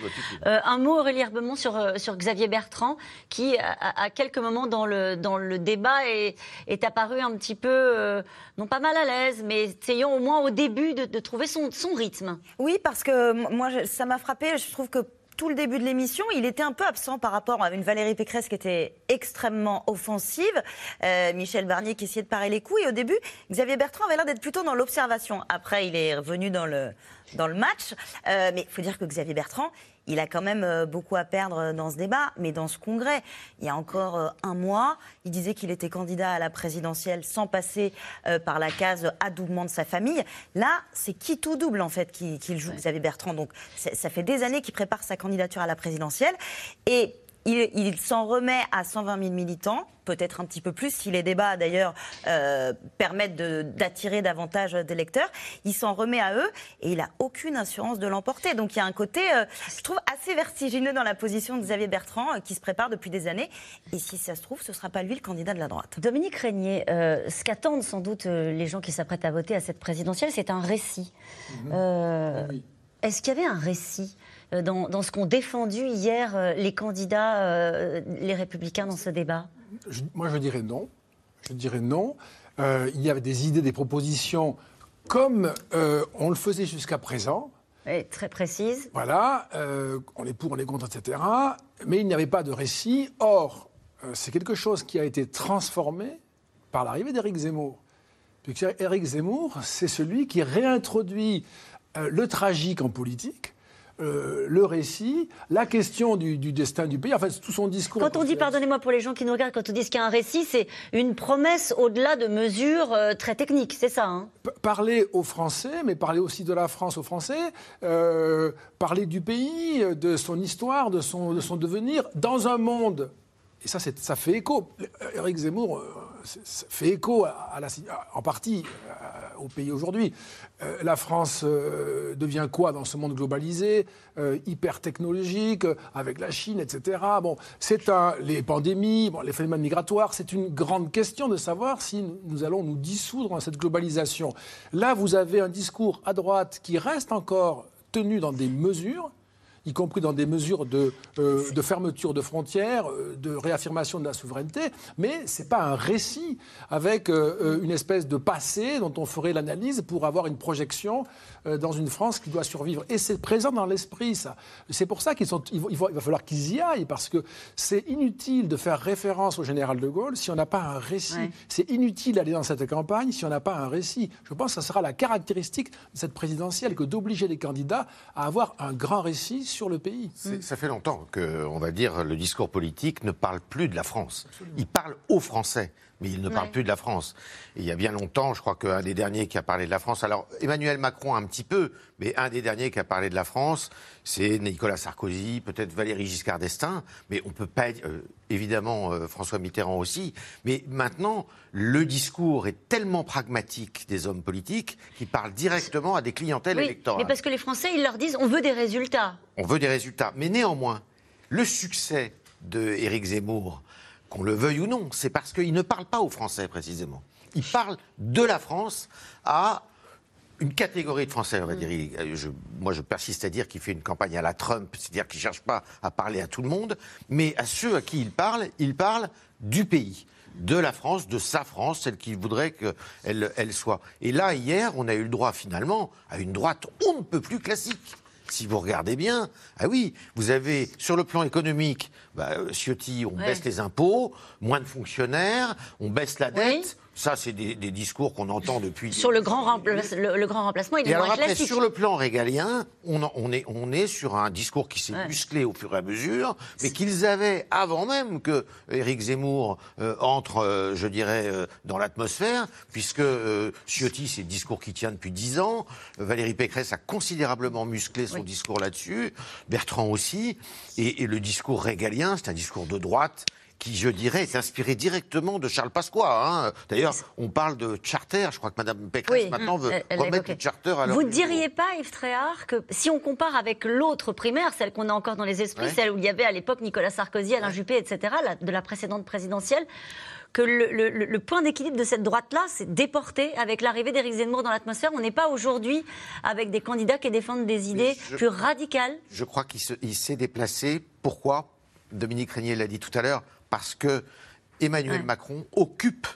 Euh, un mot, Aurélie Herbemont, sur, euh, sur Xavier Bertrand, qui, à, à quelques moments dans le, dans le débat, est, est apparu un petit peu, euh, non pas mal à l'aise, mais essayant au moins au début de, de trouver son, son rythme.
Oui, parce que moi, ça m'a frappé. Je trouve que tout le début de l'émission, il était un peu absent par rapport à une Valérie Pécresse qui était extrêmement offensive, euh, Michel Barnier qui essayait de parer les coups. Et au début, Xavier Bertrand avait l'air d'être plutôt dans l'observation. Après, il est revenu dans le, dans le match. Euh, mais il faut dire que Xavier Bertrand, il a quand même euh, beaucoup à perdre dans ce débat, mais dans ce congrès. Il y a encore euh, un mois, il disait qu'il était candidat à la présidentielle sans passer euh, par la case adoubement de sa famille. Là, c'est qui tout double en fait qu'il joue Xavier Bertrand. Donc ça fait des années qu'il prépare sa candidature à la présidentielle et il, il s'en remet à 120 000 militants, peut-être un petit peu plus si les débats d'ailleurs euh, permettent d'attirer davantage d'électeurs. Il s'en remet à eux et il a aucune assurance de l'emporter. Donc il y a un côté, euh, je trouve, assez vertigineux dans la position de Xavier Bertrand euh, qui se prépare depuis des années. Et si ça se trouve, ce ne sera pas lui le candidat de la droite.
Dominique Régnier, euh, ce qu'attendent sans doute les gens qui s'apprêtent à voter à cette présidentielle, c'est un récit. Euh,
Oui.
Est-ce qu'il y avait un récit euh, dans, dans ce qu'ont défendu hier euh, les candidats, euh, les républicains dans ce débat
Je- moi, je dirais non. Je dirais non. Euh, il y avait des idées, des propositions, comme euh, on le faisait jusqu'à présent.
Très précise.
Voilà, euh, on est pour, on est contre, etc. Mais il n'y avait pas de récit. Or, euh, c'est quelque chose qui a été transformé par l'arrivée d'Éric Zemmour. Puisque Éric Zemmour, c'est celui qui réintroduit euh, le tragique en politique. Euh, le récit, la question du, du destin du pays, en fait, tout son discours.
Quand on dit, pardonnez-moi pour les gens qui nous regardent, quand on dit qu'il y a un récit, c'est une promesse au-delà de mesures euh, très techniques, c'est ça hein?
Parler aux Français, mais parler aussi de la France aux Français, euh, parler du pays, de son histoire, de son, de son devenir, dans un monde. Et ça, ça fait écho. Éric Zemmour fait écho en partie euh, au pays aujourd'hui. Euh, la France euh, devient quoi dans ce monde globalisé, hyper technologique, avec la Chine, etc. Bon, c'est les pandémies, bon, les phénomènes migratoires, c'est une grande question de savoir si nous allons nous dissoudre dans cette globalisation. Là, vous avez un discours à droite qui reste encore tenu dans des mesures y compris dans des mesures de, euh, de fermeture de frontières, euh, de réaffirmation de la souveraineté, mais ce n'est pas un récit avec euh, euh, une espèce de passé dont on ferait l'analyse pour avoir une projection euh, dans une France qui doit survivre. Et c'est présent dans l'esprit, ça. C'est pour ça qu'il il va, il va falloir qu'ils y aillent, parce que c'est inutile de faire référence au général de Gaulle si on n'a pas un récit.
Ouais.
C'est inutile d'aller dans cette campagne si on n'a pas un récit. Je pense que ça sera la caractéristique de cette présidentielle que d'obliger les candidats à avoir un grand récit sur le pays.
C'est- Ça fait longtemps que, on va dire, le discours politique ne parle plus de la France. Il parle aux Français, mais il ne parle
Ouais.
plus de la France. Et il y a bien longtemps, je crois qu'un des derniers qui a parlé de la France, alors Emmanuel Macron un petit peu, mais un des derniers qui a parlé de la France, c'est Nicolas Sarkozy, peut-être Valéry Giscard d'Estaing, mais on peut pas, euh, évidemment euh, François Mitterrand aussi. Mais maintenant, le discours est tellement pragmatique des hommes politiques qui parlent directement à des clientèles
Oui,
électorales.
mais parce que les Français, ils leur disent on veut des résultats.
On veut des résultats. Mais néanmoins, le succès de Éric Zemmour, qu'on le veuille ou non, c'est parce qu'il ne parle pas aux Français précisément. Il parle de la France à une catégorie de Français, on va dire. Il- euh, je- moi, je persiste à dire qu'il fait une campagne à la Trump, c'est-à-dire qu'il ne cherche pas à parler à tout le monde, mais à ceux à qui il parle, il parle du pays de la France, de sa France, celle qu'il voudrait qu'elle elle soit. Et là, hier, on a eu le droit finalement à une droite on ne peut plus classique. Si vous regardez bien, ah oui, vous avez sur le plan économique, bah, euh, Ciotti, on
Ouais.
baisse les impôts, moins de fonctionnaires, on baisse la dette.
Oui.
Ça, c'est des, des discours qu'on entend depuis.
Sur le grand, rempla- le, le grand remplacement, il
Et
est
alors
moins
après,
classique.
sur le plan régalien, on, est, on est sur un discours qui s'est
Ouais.
musclé au fur et à mesure, mais qu'ils avaient avant même que Éric Zemmour euh, entre, euh, je dirais, euh, dans l'atmosphère, puisque Ciotti, c'est le discours qui tient depuis dix ans, Valérie Pécresse a considérablement musclé son
Oui.
discours là-dessus, Bertrand aussi, et, et le discours régalien, c'est un discours de droite qui, je dirais, est inspiré directement de Charles Pasqua. hein. D'ailleurs, on parle de charter. Je crois que Mme Pécresse
Oui,
maintenant veut
elle-
remettre le charter à
Vous ne
niveau.
diriez pas, Yves Tréhard, que si on compare avec l'autre primaire, celle qu'on a encore dans les esprits,
Ouais.
celle où il y avait à l'époque Nicolas Sarkozy, Alain Juppé, etc., la- de la précédente présidentielle, que le, le- le- le point d'équilibre de cette droite-là, c'est déporté avec l'arrivée d'Éric Zemmour dans l'atmosphère. On n'est pas aujourd'hui avec des candidats qui défendent des idées
je-
plus radicales.
Je crois qu'il se- il s'est déplacé. Pourquoi? Dominique Régnier l'a dit tout à l'heure. Parce que Emmanuel
Ouais.
Macron occupe.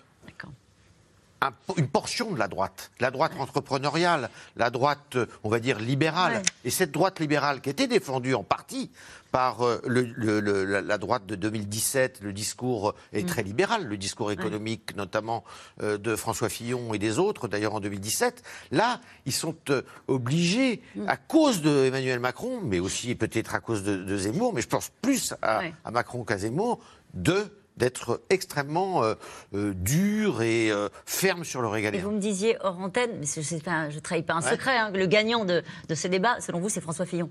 Un- une portion de la droite, la droite entrepreneuriale, la droite, euh, on va dire, libérale.
Ouais.
Et cette droite libérale qui était défendue en partie par euh, le- le- le- la, droite de 2017, le discours est
Mm.
très libéral, le discours économique notamment euh, de François Fillon et des autres, d'ailleurs en 2017. Là, ils sont euh, obligés,
Mm.
à cause de Emmanuel Macron, mais aussi peut-être à cause de, de Zemmour, mais je pense plus à,
Ouais.
à Macron qu'à Zemmour, de d'être extrêmement euh, euh, dur et euh, ferme sur le
Et
régalien.
vous me disiez hors antenne, mais je ne trahis pas un
Ouais.
secret, hein, le gagnant de, de ces débats, selon vous, c'est François Fillon.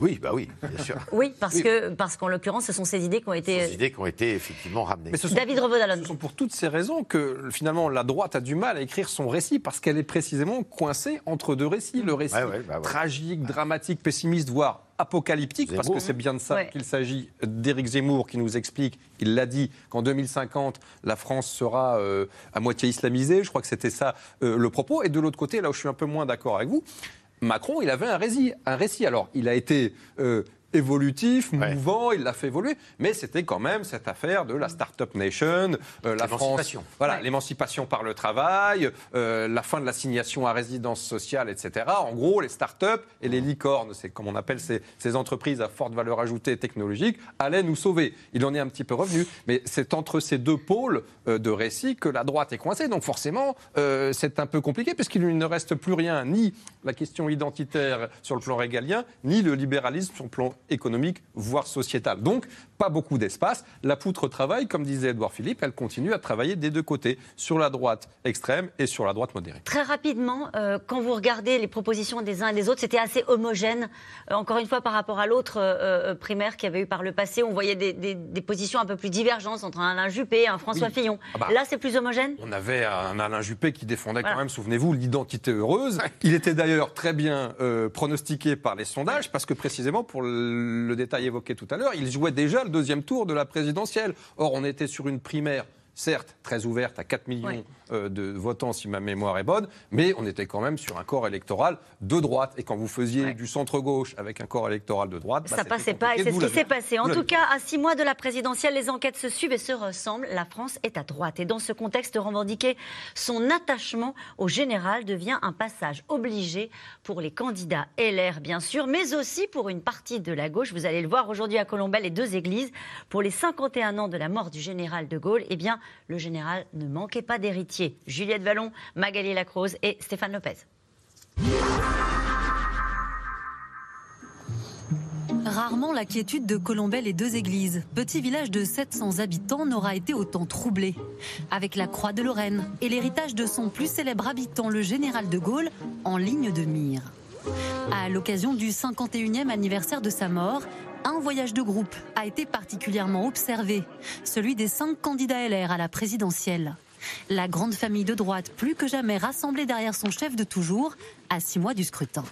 Oui, bah oui, bien sûr.
Oui, parce
Oui.
que parce qu'en l'occurrence, ce sont ces idées qui ont été.
Des idées qui ont été effectivement ramenées.
Mais ce sont,
David Revaudalon.
ce sont pour toutes ces raisons que finalement la droite a du mal à écrire son récit parce qu'elle est précisément coincée entre deux récits. Le récit
Ouais, ouais, bah ouais.
tragique, dramatique, pessimiste, voire apocalyptique, parce que c'est bien de ça
Ouais.
qu'il s'agit d'Éric Zemmour qui nous explique, il l'a dit, qu'en 2050, la France sera euh, à moitié islamisée. Je crois que c'était ça euh, le propos. Et de l'autre côté, là où je suis un peu moins d'accord avec vous, Macron, il avait un récit. Un récit. Alors, il a été euh, évolutif,
Ouais.
mouvant, il l'a fait évoluer, mais c'était quand même cette affaire de la Startup Nation, euh, la France,
L'émancipation.
voilà,
Ouais.
l'émancipation par le travail, euh, la fin de l'assignation à résidence sociale, etc. En gros, les startups et les licornes, c'est comme on appelle ces, ces entreprises à forte valeur ajoutée technologique, allaient nous sauver. Il en est un petit peu revenu, mais c'est entre ces deux pôles euh, de récit que la droite est coincée. Donc forcément, euh, c'est un peu compliqué puisqu'il ne reste plus rien, ni la question identitaire sur le plan régalien, ni le libéralisme sur le plan économique, voire sociétal. Donc, pas beaucoup d'espace. La poutre travaille, comme disait Edouard Philippe, elle continue à travailler des deux côtés, sur la droite extrême et sur la droite modérée.
Très rapidement, euh, quand vous regardez les propositions des uns et des autres, c'était assez homogène. Euh, encore une fois, par rapport à l'autre euh, primaire qu'il y avait eu par le passé, on voyait des, des- des positions un peu plus divergentes entre un Alain Juppé et un François
Oui.
Fillon.
Ah bah.
Là, c'est plus homogène?
On avait un Alain Juppé qui défendait
Voilà.
quand même, souvenez-vous, l'identité heureuse. Il était d'ailleurs très bien pronostiqué par les sondages parce que précisément, pour le, le détail évoqué tout à l'heure, il jouait déjà le deuxième tour de la présidentielle. Or, on était sur une primaire. Certes, très ouverte à 4 millions. Euh, de votants, si ma mémoire est bonne, mais on était quand même sur un corps électoral de droite. Et quand vous faisiez
Ouais.
du centre-gauche avec un corps électoral de droite, bah,
Ça
c'était
passait pas et c'est ce qui s'est passé. En tout cas, à six mois de la présidentielle, les enquêtes se suivent et se ressemblent. La France est à droite. Et dans ce contexte, revendiquer son attachement au général devient un passage obligé pour les candidats LR, bien sûr, mais aussi pour une partie de la gauche. Vous allez le voir aujourd'hui à Colombelle et deux églises. Pour les 51 ans de la mort du général de Gaulle, eh bien, le général ne manquait pas Juliette Vallon, Magali Lacrose et Stéphane Lopez.
Rarement la quiétude de Colombay les deux églises, petit village de 700 habitants, n'aura été autant troublé. Avec la Croix de Lorraine et l'héritage de son plus célèbre habitant, le général de Gaulle, en ligne de mire. À l'occasion du 51e anniversaire de sa mort, un voyage de groupe a été particulièrement observé, celui des cinq candidats LR à la présidentielle. La grande famille de droite, plus que jamais rassemblée derrière son chef de toujours, à six mois du scrutin.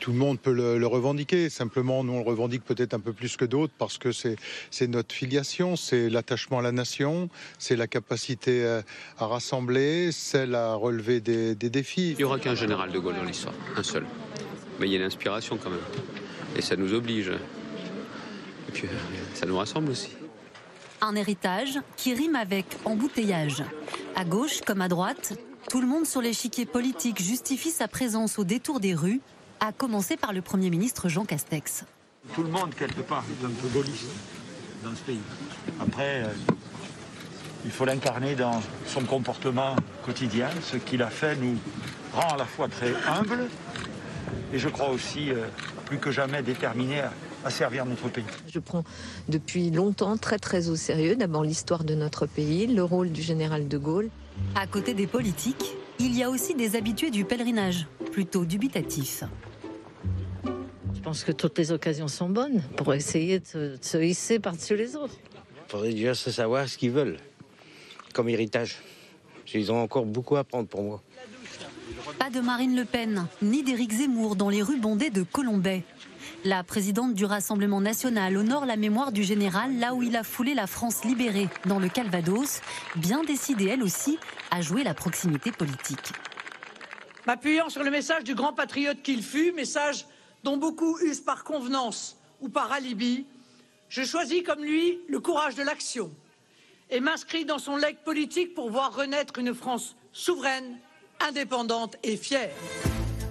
Tout le monde peut le, le revendiquer. Simplement, nous, on le revendique peut-être un peu plus que d'autres parce que c'est notre filiation, c'est l'attachement à la nation, c'est la capacité à, à rassembler, celle à relever des, des défis.
Il n'y aura qu'un général de Gaulle dans l'histoire, un seul. Mais il y a l'inspiration quand même. Et ça nous oblige. Et puis, euh, ça nous rassemble aussi.
Un héritage qui rime avec embouteillage. À gauche comme à droite, tout le monde sur l'échiquier politique justifie sa présence au détour des rues, à commencer par le Premier ministre Jean Castex.
Tout le monde, quelque part, est un peu gaulliste dans ce pays. Après, euh, il faut l'incarner dans son comportement quotidien. Ce qu'il a fait nous rend à la fois très humbles et je crois aussi euh, plus que jamais déterminés à, à servir notre pays.
Je prends depuis longtemps très très au sérieux d'abord l'histoire de notre pays, le rôle du général de Gaulle.
À côté des politiques, il y a aussi des habitués du pèlerinage, plutôt dubitatifs.
Je pense que toutes les occasions sont bonnes pour essayer de, se- hisser par-dessus les autres.
Il faudrait déjà se savoir ce qu'ils veulent comme héritage. Ils ont encore beaucoup à prendre pour moi.
Pas de Marine Le Pen, ni d'Éric Zemmour dans les rues bondées de Colombay. La présidente du Rassemblement national honore la mémoire du général là où il a foulé la France libérée, dans le Calvados, bien décidée elle aussi à jouer la proximité politique.
M'appuyant sur le message du grand patriote qu'il fut, message dont beaucoup usent par convenance ou par alibi, je choisis comme lui le courage de l'action et m'inscris dans son legs politique pour voir renaître une France souveraine, indépendante et fière.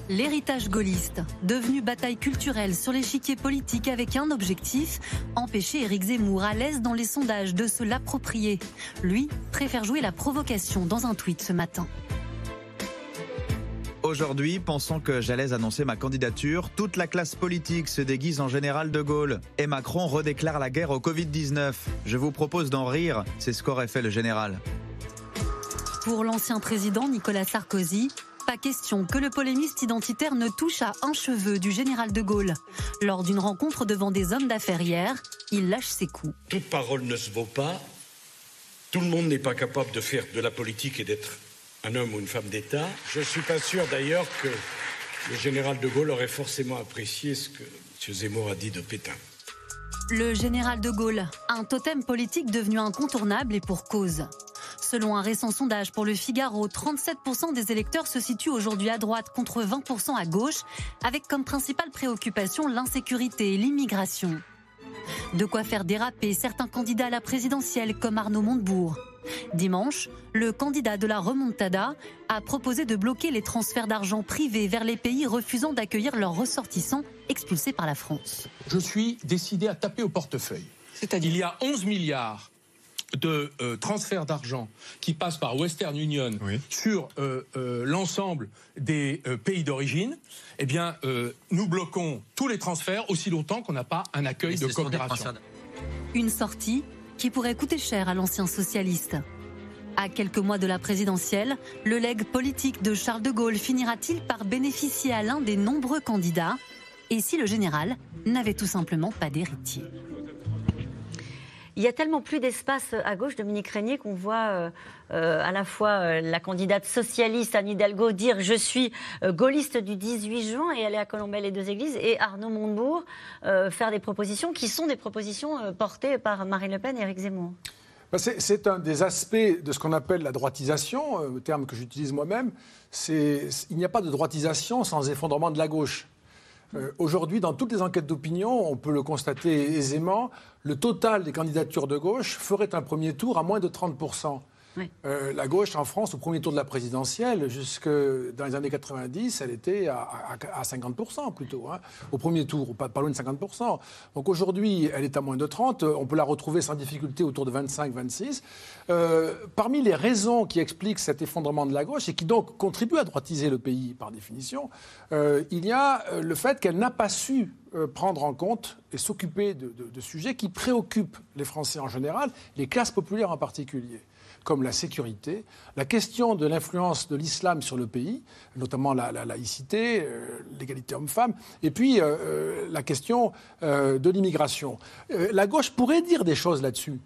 L'héritage gaulliste, devenu bataille culturelle sur l'échiquier politique avec un objectif, empêcher Éric Zemmour à l'aise dans les sondages de se l'approprier. Lui préfère jouer la provocation dans un tweet ce matin.
Aujourd'hui, pensant que j'allais annoncer ma candidature, toute la classe politique se déguise en général de Gaulle. Et Macron redéclare la guerre au Covid-19. Je vous propose d'en rire, c'est ce qu'aurait fait le général.
Pour l'ancien président Nicolas Sarkozy, pas question que le polémiste identitaire ne touche à un cheveu du général de Gaulle. Lors d'une rencontre devant des hommes d'affaires hier, il lâche ses coups.
Toute parole ne se vaut pas. Tout le monde n'est pas capable de faire de la politique et d'être un homme ou une femme d'État. Je ne suis pas sûr d'ailleurs que le général de Gaulle aurait forcément apprécié ce que M. Zemmour a dit de Pétain.
Le général de Gaulle, un totem politique devenu incontournable et pour cause. Selon un récent sondage pour le Figaro, 37% des électeurs se situent aujourd'hui à droite contre 20% à gauche, avec comme principale préoccupation l'insécurité et l'immigration. De quoi faire déraper certains candidats à la présidentielle comme Arnaud Montebourg. Dimanche, le candidat de la remontada a proposé de bloquer les transferts d'argent privés vers les pays refusant d'accueillir leurs ressortissants expulsés par la France.
je suis décidé à taper au portefeuille. Il y a 11 milliards de euh, transferts d'argent qui passent par Western Union sur euh, euh, l'ensemble des euh, pays d'origine. Eh bien, euh, nous bloquons tous les transferts aussi longtemps qu'on n'a pas un accueil de coopération.
Une sortie qui pourrait coûter cher à l'ancien socialiste. À quelques mois de la présidentielle, le legs politique de Charles de Gaulle finira-t-il par bénéficier à l'un des nombreux candidats? Et si le général n'avait tout simplement pas d'héritier?
Il y a tellement plus d'espace à gauche, Dominique Régnier, qu'on voit euh, euh, à la fois euh, la candidate socialiste Anne Hidalgo dire je suis euh, gaulliste du 18 juin et aller à Colombey les deux églises, et Arnaud Montebourg euh, faire des propositions qui sont des propositions euh, portées par Marine Le Pen et Éric Zemmour.
Ben, C'est un des aspects de ce qu'on appelle la droitisation, euh, terme que j'utilise moi-même. Il n'y a pas de droitisation sans effondrement de la gauche. Euh, Aujourd'hui, dans toutes les enquêtes d'opinion, on peut le constater aisément, le total des candidatures de gauche ferait un premier tour à moins de 30 Euh, la gauche en France, au premier tour de la présidentielle, jusque dans les années 90, elle était à, à- à 50% plutôt, hein, au premier tour, pas, loin de 50%. Donc aujourd'hui, elle est à moins de 30%, on peut la retrouver sans difficulté autour de 25-26%. Euh, parmi les raisons qui expliquent cet effondrement de la gauche et qui donc contribuent à droitiser le pays par définition, euh, il y a euh, le fait qu'elle n'a pas su prendre en compte et s'occuper de sujets qui préoccupent les Français en général, les classes populaires en particulier comme la sécurité, la question de l'influence de l'islam sur le pays, notamment la, la laïcité, euh, l'égalité homme-femme, et puis euh, euh, la question de l'immigration. La gauche pourrait dire des choses là-dessus.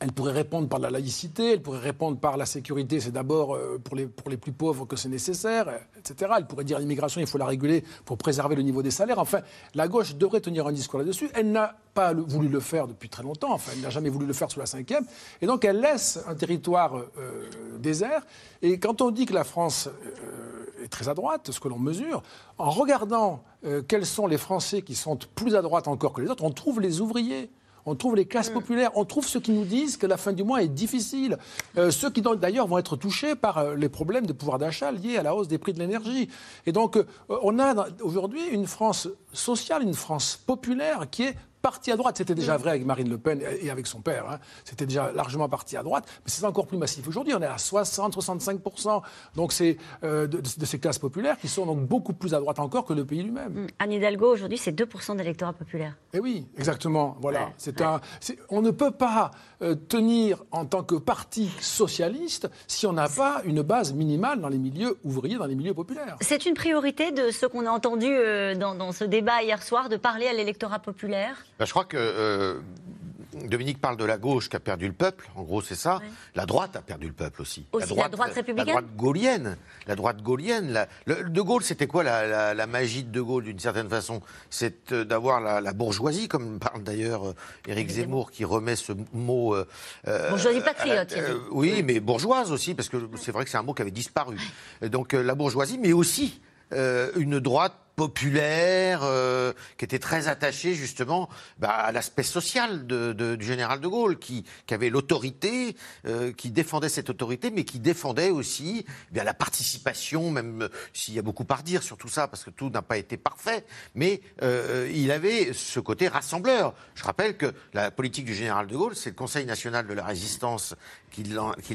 Elle pourrait répondre par la laïcité, elle pourrait répondre par la sécurité, c'est d'abord euh, pour les, pour les plus pauvres que c'est nécessaire, euh, etc. Elle pourrait dire l'immigration, il faut la réguler pour préserver le niveau des salaires. Enfin, la gauche devrait tenir un discours là-dessus. Elle n'a pas voulu le faire depuis très longtemps, enfin, elle n'a jamais voulu le faire sous la cinquième. Et donc, elle laisse un territoire euh, désert. Et quand on dit que la France euh, est très à droite, ce que l'on mesure, en regardant euh, quels sont les Français qui sont plus à droite encore que les autres, on trouve les ouvriers. On trouve les classes populaires, on trouve ceux qui nous disent que la fin du mois est difficile, Euh, ceux qui d'ailleurs vont être touchés par euh, les problèmes de pouvoir d'achat liés à la hausse des prix de l'énergie. Et donc euh, on a aujourd'hui une France sociale, une France populaire qui est partie à droite. C'était déjà vrai avec Marine Le Pen et avec son père. hein. C'était déjà largement parti à droite, mais c'est encore plus massif aujourd'hui. On est à 60-65%. Donc c'est euh, de, de ces classes populaires qui sont donc beaucoup plus à droite encore que le pays lui-même.
Anne Hidalgo, aujourd'hui, c'est 2% d'électorat populaire.
Eh oui, exactement. Voilà. C'est un. On ne peut pas euh, tenir en tant que parti socialiste si on n'a pas une base minimale dans les milieux ouvriers, dans les milieux populaires.
C'est une priorité de ce qu'on a entendu euh, dans, dans ce débat hier soir, de parler à l'électorat populaire?
Ben, je crois que euh, Dominique parle de la gauche qui a perdu le peuple, en gros c'est ça. La droite a perdu le peuple aussi.
Aussi, la droite républicaine
La droite gaulienne. La droite gaulienne. la- le- de Gaulle, c'était quoi la, la- la magie de De Gaulle d'une certaine façon? C'est euh, d'avoir la, bourgeoisie, comme parle d'ailleurs euh, Éric Zemmour, qui remet ce mot. euh, euh,
Bourgeoisie patriote,
euh, oui, mais bourgeoise aussi, parce que c'est vrai que c'est un mot qui avait disparu. Donc euh, la bourgeoisie, mais aussi euh, une droite populaire euh, qui était très attachée justement bah, à l'aspect social de- de- du général de Gaulle, qui, qui avait l'autorité, euh, qui défendait cette autorité, mais qui défendait aussi eh bien la participation, même euh, s'il y a beaucoup à redire sur tout ça, parce que tout n'a pas été parfait, mais euh, il avait ce côté rassembleur. Je rappelle que la politique du général de Gaulle, c'est le Conseil national de la résistance qui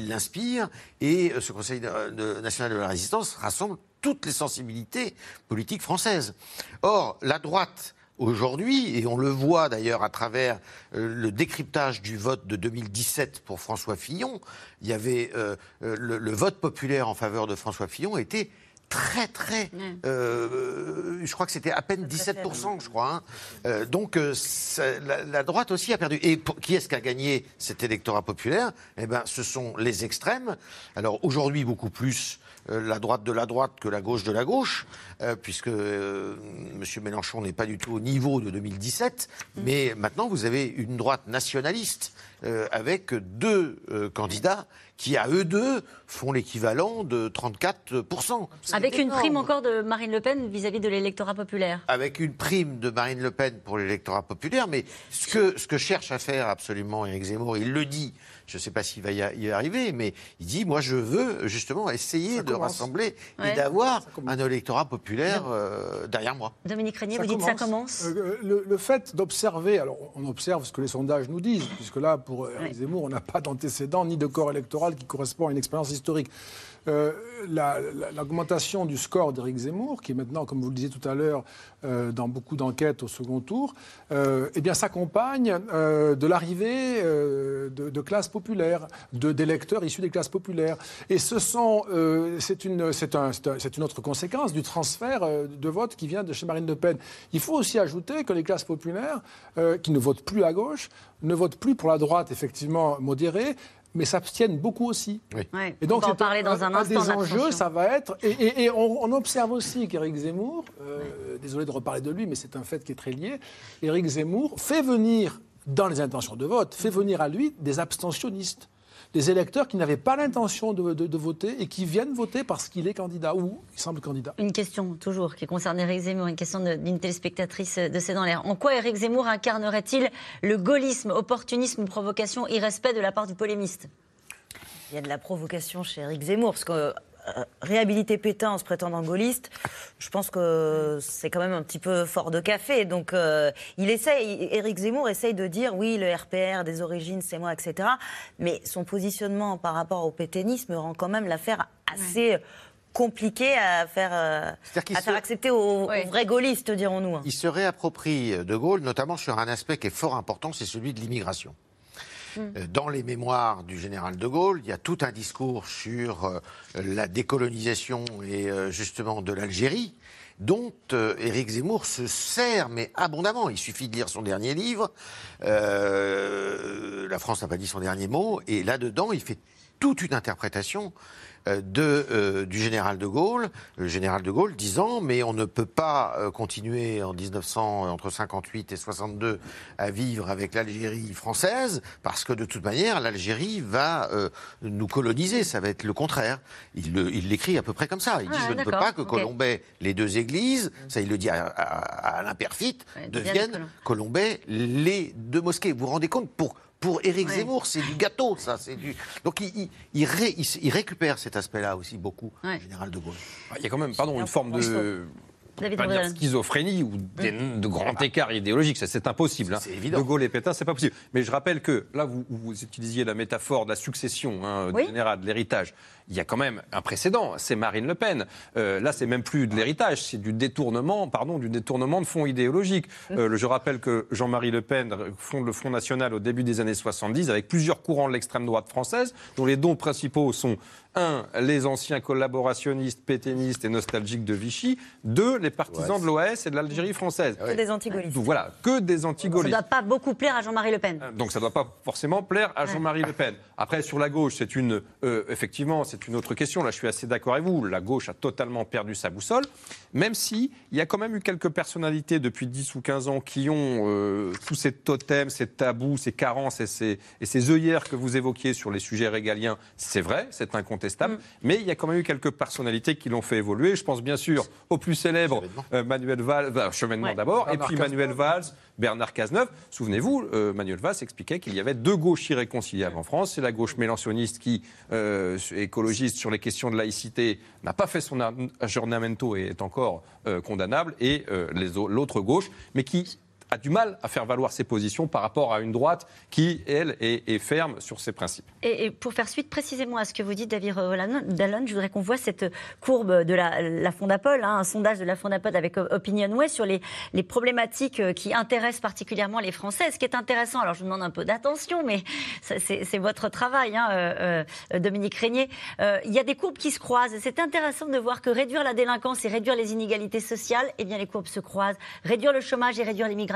l'inspire, et euh, ce Conseil de- national de la résistance rassemble toutes les sensibilités politiques françaises. Or, la droite, aujourd'hui, et on le voit d'ailleurs à travers euh, le décryptage du vote de 2017 pour François Fillon, il y avait euh, euh, le, le vote populaire en faveur de François Fillon était très très, euh, je crois que c'était à peine 17%, je crois. hein. Euh, donc ça- la, la droite aussi a perdu. Et pour- qui est-ce qui a gagné cet électorat populaire? Eh ben, ce sont les extrêmes. Alors aujourd'hui beaucoup plus la droite de la droite que la gauche de la gauche, euh, puisque euh, M. Mélenchon n'est pas du tout au niveau de 2017. Mais maintenant, vous avez une droite nationaliste euh, avec deux euh, candidats qui, à eux deux, font l'équivalent de 34%.
Avec une prime encore de Marine Le Pen vis-à-vis de l'électorat populaire.
avec une prime de Marine Le Pen pour l'électorat populaire, mais ce que, ce que cherche à faire absolument Éric Zemmour, il le dit, je ne sais pas s'il va y, a- y arriver, mais il dit, moi je veux justement essayer de
commence.
rassembler
Ouais.
et d'avoir un électorat populaire euh, derrière moi.
Dominique Régnier, vous dites ça commence
Euh, le, le fait d'observer, alors on observe ce que les sondages nous disent, puisque là, pour Éric Zemmour, on n'a pas d'antécédent ni de corps électoral qui correspond à une expérience historique. Euh, la- la- L'augmentation du score d'Éric Zemmour, qui est maintenant, comme vous le disiez tout à l'heure, euh, dans beaucoup d'enquêtes au second tour, euh, eh bien, s'accompagne de l'arrivée de, classes populaires, d'électeurs issus des classes populaires. Et ce sont, c'est une, un- une autre conséquence du transfert de vote qui vient de chez Marine Le Pen. Il faut aussi ajouter que les classes populaires, qui ne votent plus à gauche, ne votent plus pour la droite, effectivement modérée, mais s'abstiennent beaucoup aussi.
Ouais,
Et donc,
on va en
c'est
parler dans un, instant.
des
de
enjeux, ça va être. Et, et- et on, on observe aussi qu'Éric Zemmour, euh, désolé de reparler de lui, mais c'est un fait qui est très lié. Éric Zemmour fait venir, dans les intentions de vote, fait venir à lui des abstentionnistes. Des électeurs qui n'avaient pas l'intention de, de- de voter et qui viennent voter parce qu'il est candidat ou il semble candidat.
Une question toujours qui concerne Éric Zemmour, une question d'une téléspectatrice de C'est dans l'air. En quoi Éric Zemmour incarnerait-il le gaullisme, opportunisme, provocation, irrespect de la part du polémiste?
Il y a de la provocation chez Éric Zemmour, parce que réhabiliter Pétain en se prétendant gaulliste, je pense que c'est quand même un petit peu fort de café. Donc, euh, il essaye, Éric Zemmour essaye de dire oui, le RPR des origines, c'est moi, etc. Mais son positionnement par rapport au pétainisme rend quand même l'affaire assez compliqué à faire, euh, à faire
se-
accepter aux, aux vrais gaullistes, dirons-nous. hein.
Il se réapproprie De Gaulle, notamment sur un aspect qui est fort important, c'est celui de l'immigration. Euh, Dans les mémoires du général de Gaulle, il y a tout un discours sur euh, la décolonisation et euh, justement de l'Algérie, dont Éric Zemmour se sert, mais abondamment. Il suffit de lire son dernier livre. La France n'a pas dit son dernier mot, et là-dedans, il fait toute une interprétation de, euh, du général de Gaulle, le général de Gaulle disant mais on ne peut pas euh, continuer en 1900 entre 58 et 62 à vivre avec l'Algérie française parce que de toute manière l'Algérie va euh, nous coloniser, ça va être le contraire. Il l'écrit à peu près comme ça. Il dit
Ah,
je ne peux pas que
ok.
Colombais, les deux églises, ça il le dit à, à, à l'imperfite,
deviennent.
Colombais les deux mosquées. Vous vous rendez compte pour pour Éric Zemmour, c'est du gâteau, ça. C'est du. Donc il, il, il ré- il s- il récupère cet aspect-là aussi beaucoup, le général de Gaulle.
Il y a quand même, pardon, une forme de
David
pas dire schizophrénie ou des- de grands écarts idéologiques, ça c'est impossible. hein.
évident.
De Gaulle et Pétain, c'est pas possible. Mais je rappelle que là, vous, vous utilisiez la métaphore de la succession hein,
Oui.
du général, de l'héritage. Il y a quand même un précédent, c'est Marine Le Pen. Euh, là, c'est même plus de l'héritage, c'est du détournement, pardon, du détournement de fonds idéologiques. Euh, je rappelle que Jean-Marie Le Pen fonde le Front National au début des années 70 avec plusieurs courants de l'extrême droite française, dont les dons principaux sont un, les anciens collaborationnistes, pétainistes et nostalgiques de Vichy. Deux, les partisans de l'OAS et de l'Algérie française.
Que des anti-gaullistes.
Voilà, que des
Ça ne
anti-gaullistes.
doit pas beaucoup plaire à Jean-Marie Le Pen.
Donc ça ne doit pas forcément plaire à Jean-Marie Le Pen. Après, sur la gauche, c'est une, euh, effectivement, c'est une autre question. Là, je suis assez d'accord avec vous. La gauche a totalement perdu sa boussole, même si il y a quand même eu quelques personnalités depuis 10 ou 15 ans qui ont euh, tous ces totems, ces tabous, ces carences et ces, et ces œillères que vous évoquiez sur les sujets régaliens. C'est vrai, c'est incontestable. Mais il y a quand même eu quelques personnalités qui l'ont fait évoluer. Je pense bien sûr au plus célèbre euh, Manuel Valls, Chevènement
Ouais.
d'abord, et puis. Manuel Valls, Bernard Cazeneuve. Souvenez-vous, euh, Manuel Valls expliquait qu'il y avait deux gauches irréconciliables en France. C'est la gauche mélanchoniste qui, euh, écologiste sur les questions de laïcité, n'a pas fait son aggiornamento et est encore euh, condamnable, et l'autre gauche, mais qui a du mal à faire valoir ses positions par rapport à une droite qui, elle, est, ferme sur ses principes.
Et, pour faire suite précisément à ce que vous dites, David Dallon, je voudrais qu'on voit cette courbe de la, Fondapol, hein, un sondage de la Fondapol avec Opinionway sur les, problématiques euh, qui intéressent particulièrement les Français. Ce qui est intéressant, alors je vous demande un peu d'attention, mais c'est votre travail, hein, euh, euh, Dominique Régnier. Euh, il y a des courbes qui se croisent. C'est intéressant de voir que réduire la délinquance et réduire les inégalités sociales, eh bien les courbes se croisent. Réduire le chômage et réduire l'immigration,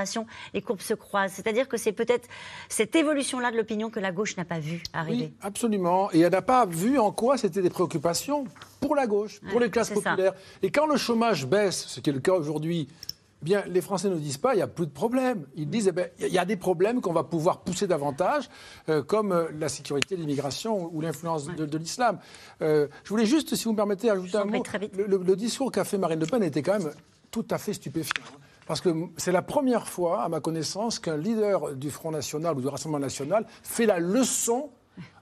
les courbes se croisent. C'est-à-dire que c'est peut-être cette évolution-là de l'opinion que la gauche n'a pas vue arriver.
Oui, absolument. Et elle n'a pas vu en quoi c'était des préoccupations pour la gauche, pour
Ouais,
les classes
ça.
populaires. Et quand le chômage baisse, ce qui est le cas aujourd'hui, eh bien, les Français ne disent pas il n'y a plus de problème. Ils disent eh ben, il y a des problèmes qu'on va pouvoir pousser davantage, euh, comme euh, la sécurité, l'immigration ou l'influence de, de l'islam. Euh, je voulais juste, si vous me permettez, ajouter un mot. Le, le- le discours qu'a fait Marine Le Pen était quand même tout à fait stupéfiant. Parce que c'est la première fois, à ma connaissance, qu'un leader du Front National ou du Rassemblement National fait la leçon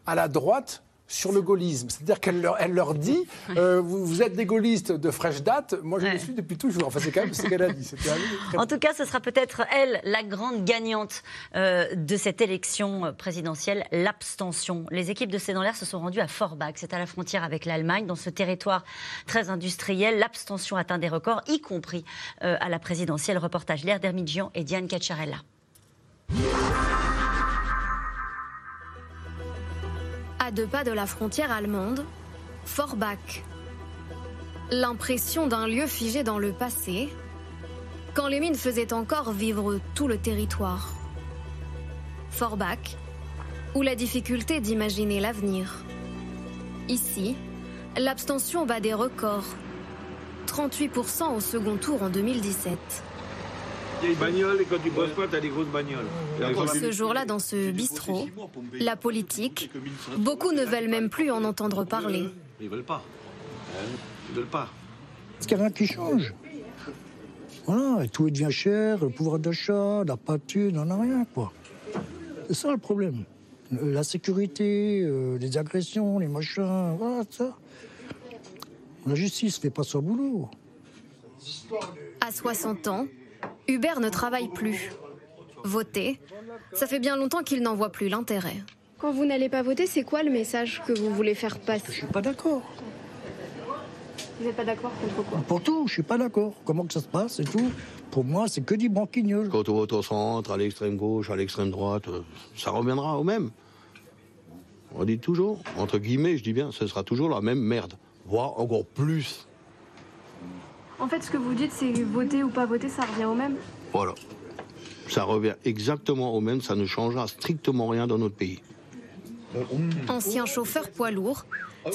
à la droite sur le gaullisme. C'est-à-dire qu'elle leur, elle leur dit euh, vous, vous êtes des gaullistes de fraîche date, moi je le suis depuis toujours. Enfin, c'est quand même ce qu'elle a dit. Très-
En tout cas, ce sera peut-être elle, la grande gagnante euh, de cette élection euh, présidentielle, l'abstention. Les équipes de C'est dans l'air se sont rendues à Forbach, c'est à la frontière avec l'Allemagne, dans ce territoire très industriel. L'abstention atteint des records, y compris euh, à la présidentielle. Reportage l'air d'Hermidjian et Diane Cacciarella.
À deux pas de la frontière allemande, Forbach. L'impression d'un lieu figé dans le passé, quand les mines faisaient encore vivre tout le territoire. Forbach, ou la difficulté d'imaginer l'avenir. Ici, l'abstention bat des records. 38% au second tour en 2017.
Il y a une bagnole et quand tu bosses pas, t'as des grosses bagnoles.
Ce jour-là, dans ce bistrot, la politique, beaucoup ne veulent même plus en entendre parler.
Ils veulent pas. Ils veulent pas.
Parce qu'il n'y a rien qui change. Voilà, et tout devient cher, le pouvoir d'achat, la pâture, on n'a rien, quoi. C'est ça le problème. La sécurité, euh, les agressions, les machins, voilà, ça. La justice fait pas son boulot.
À 60 ans, Hubert ne travaille plus. Voter, ça fait bien longtemps qu'il n'en voit plus l'intérêt.
Quand vous n'allez pas voter, c'est quoi le message que vous voulez faire passer? Je
suis pas d'accord.
Vous n'êtes pas d'accord contre quoi?
Pour tout, je suis pas d'accord. Comment que ça se passe et tout? Pour moi, c'est que du branquignol.
Quand on vote au centre, à l'extrême gauche, à l'extrême droite, euh, ça reviendra au même. On dit toujours, entre guillemets, je dis bien, ce sera toujours la même merde, voire encore plus.
En fait, ce que vous dites, c'est voter ou pas voter, ça revient au même.
Voilà. Ça revient exactement au même, ça ne changera strictement rien dans notre pays.
Ancien chauffeur poids lourd,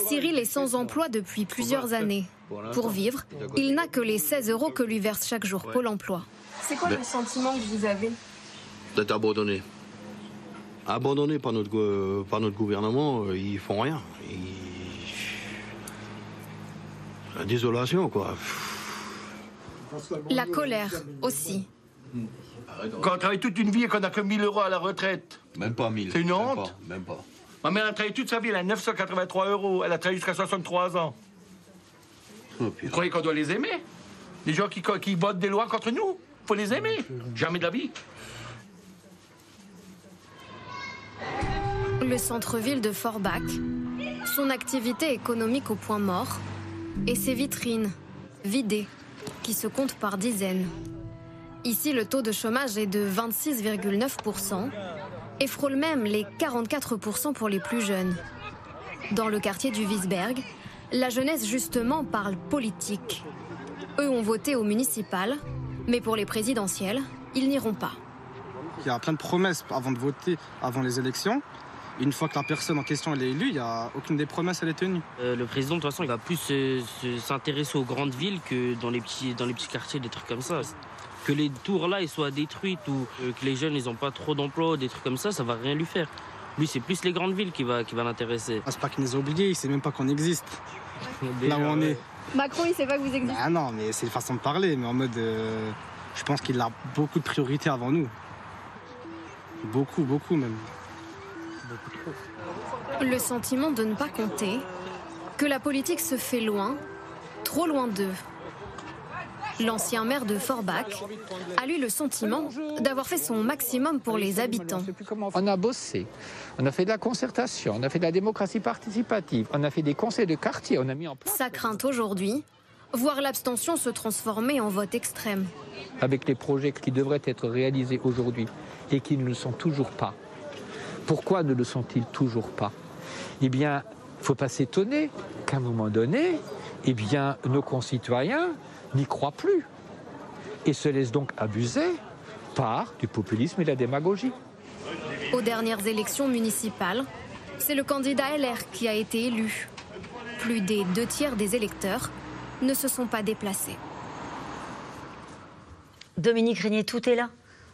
Cyril est sans emploi depuis plusieurs années. Pour vivre, il n'a que les 16 euros que lui verse chaque jour Pôle emploi.
C'est quoi
Mais-
le sentiment que vous avez?
D'être abandonné. Abandonné par notre, par notre gouvernement, euh, ils font rien. Ils- La désolation, quoi.
La colère aussi.
Quand on travaille toute une vie et qu'on n'a que 1000 euros à la retraite.
Même pas 1000.
C'est une
même
honte.
pas, Même pas.
Ma mère a travaillé toute sa vie, elle a 983 euros. Elle a travaillé jusqu'à 63 ans. Vous croyez qu'on doit les aimer? Les gens qui, qui votent des lois contre nous faut les aimer. Jamais de la vie.
Le centre-ville de Forbach, son activité économique au point mort, et ses vitrines, vidées, qui se comptent par dizaines. Ici, le taux de chômage est de 26,9% et frôle même les 44% pour les plus jeunes. Dans le quartier du Wiesberg, la jeunesse justement parle politique. Eux ont voté au municipal, mais pour les présidentielles, ils n'iront pas.
Il y a plein de promesses avant de voter, avant les élections. Une fois que la personne en question elle est élue, il y a aucune des promesses elle est tenue.
Euh, le président, de toute façon, il va plus se- se- s'intéresser aux grandes villes que dans les, petits, dans les petits quartiers, des trucs comme ça. Que les tours là, ils soient détruites ou euh, que les jeunes, ils n'ont pas trop d'emplois, des trucs comme ça, ça va rien lui faire. Lui, c'est plus les grandes villes qui va, qui va l'intéresser.
Ah, c'est pas qu'il nous a oubliés, il sait même pas qu'on existe.
Déjà,
Là où on
ouais.
est.
Macron, il sait pas que vous existez.
Ah non, mais c'est une façon de parler, mais en mode. euh, je pense qu'il a beaucoup de priorités avant nous. Beaucoup, beaucoup même.
Le sentiment de ne pas compter, que la politique se fait loin, trop loin d'eux. L'ancien maire de Forbach a lui le sentiment d'avoir fait son maximum pour les habitants.
On a bossé, on a fait de la concertation, on a fait de la démocratie participative, on a fait des conseils de quartier, on a mis en place.
Sa crainte aujourd'hui, voir l'abstention se transformer en vote extrême.
avec les projets qui devraient être réalisés aujourd'hui et qui ne le sont toujours pas. Pourquoi ne le sont-ils toujours pas? Eh bien, il ne faut pas s'étonner qu'à un moment donné, eh bien, nos concitoyens n'y croient plus et se laissent donc abuser par du populisme et de la démagogie.
Aux dernières élections municipales, c'est le candidat LR qui a été élu. Plus des deux tiers des électeurs ne se sont pas déplacés.
Dominique Régnier, tout est là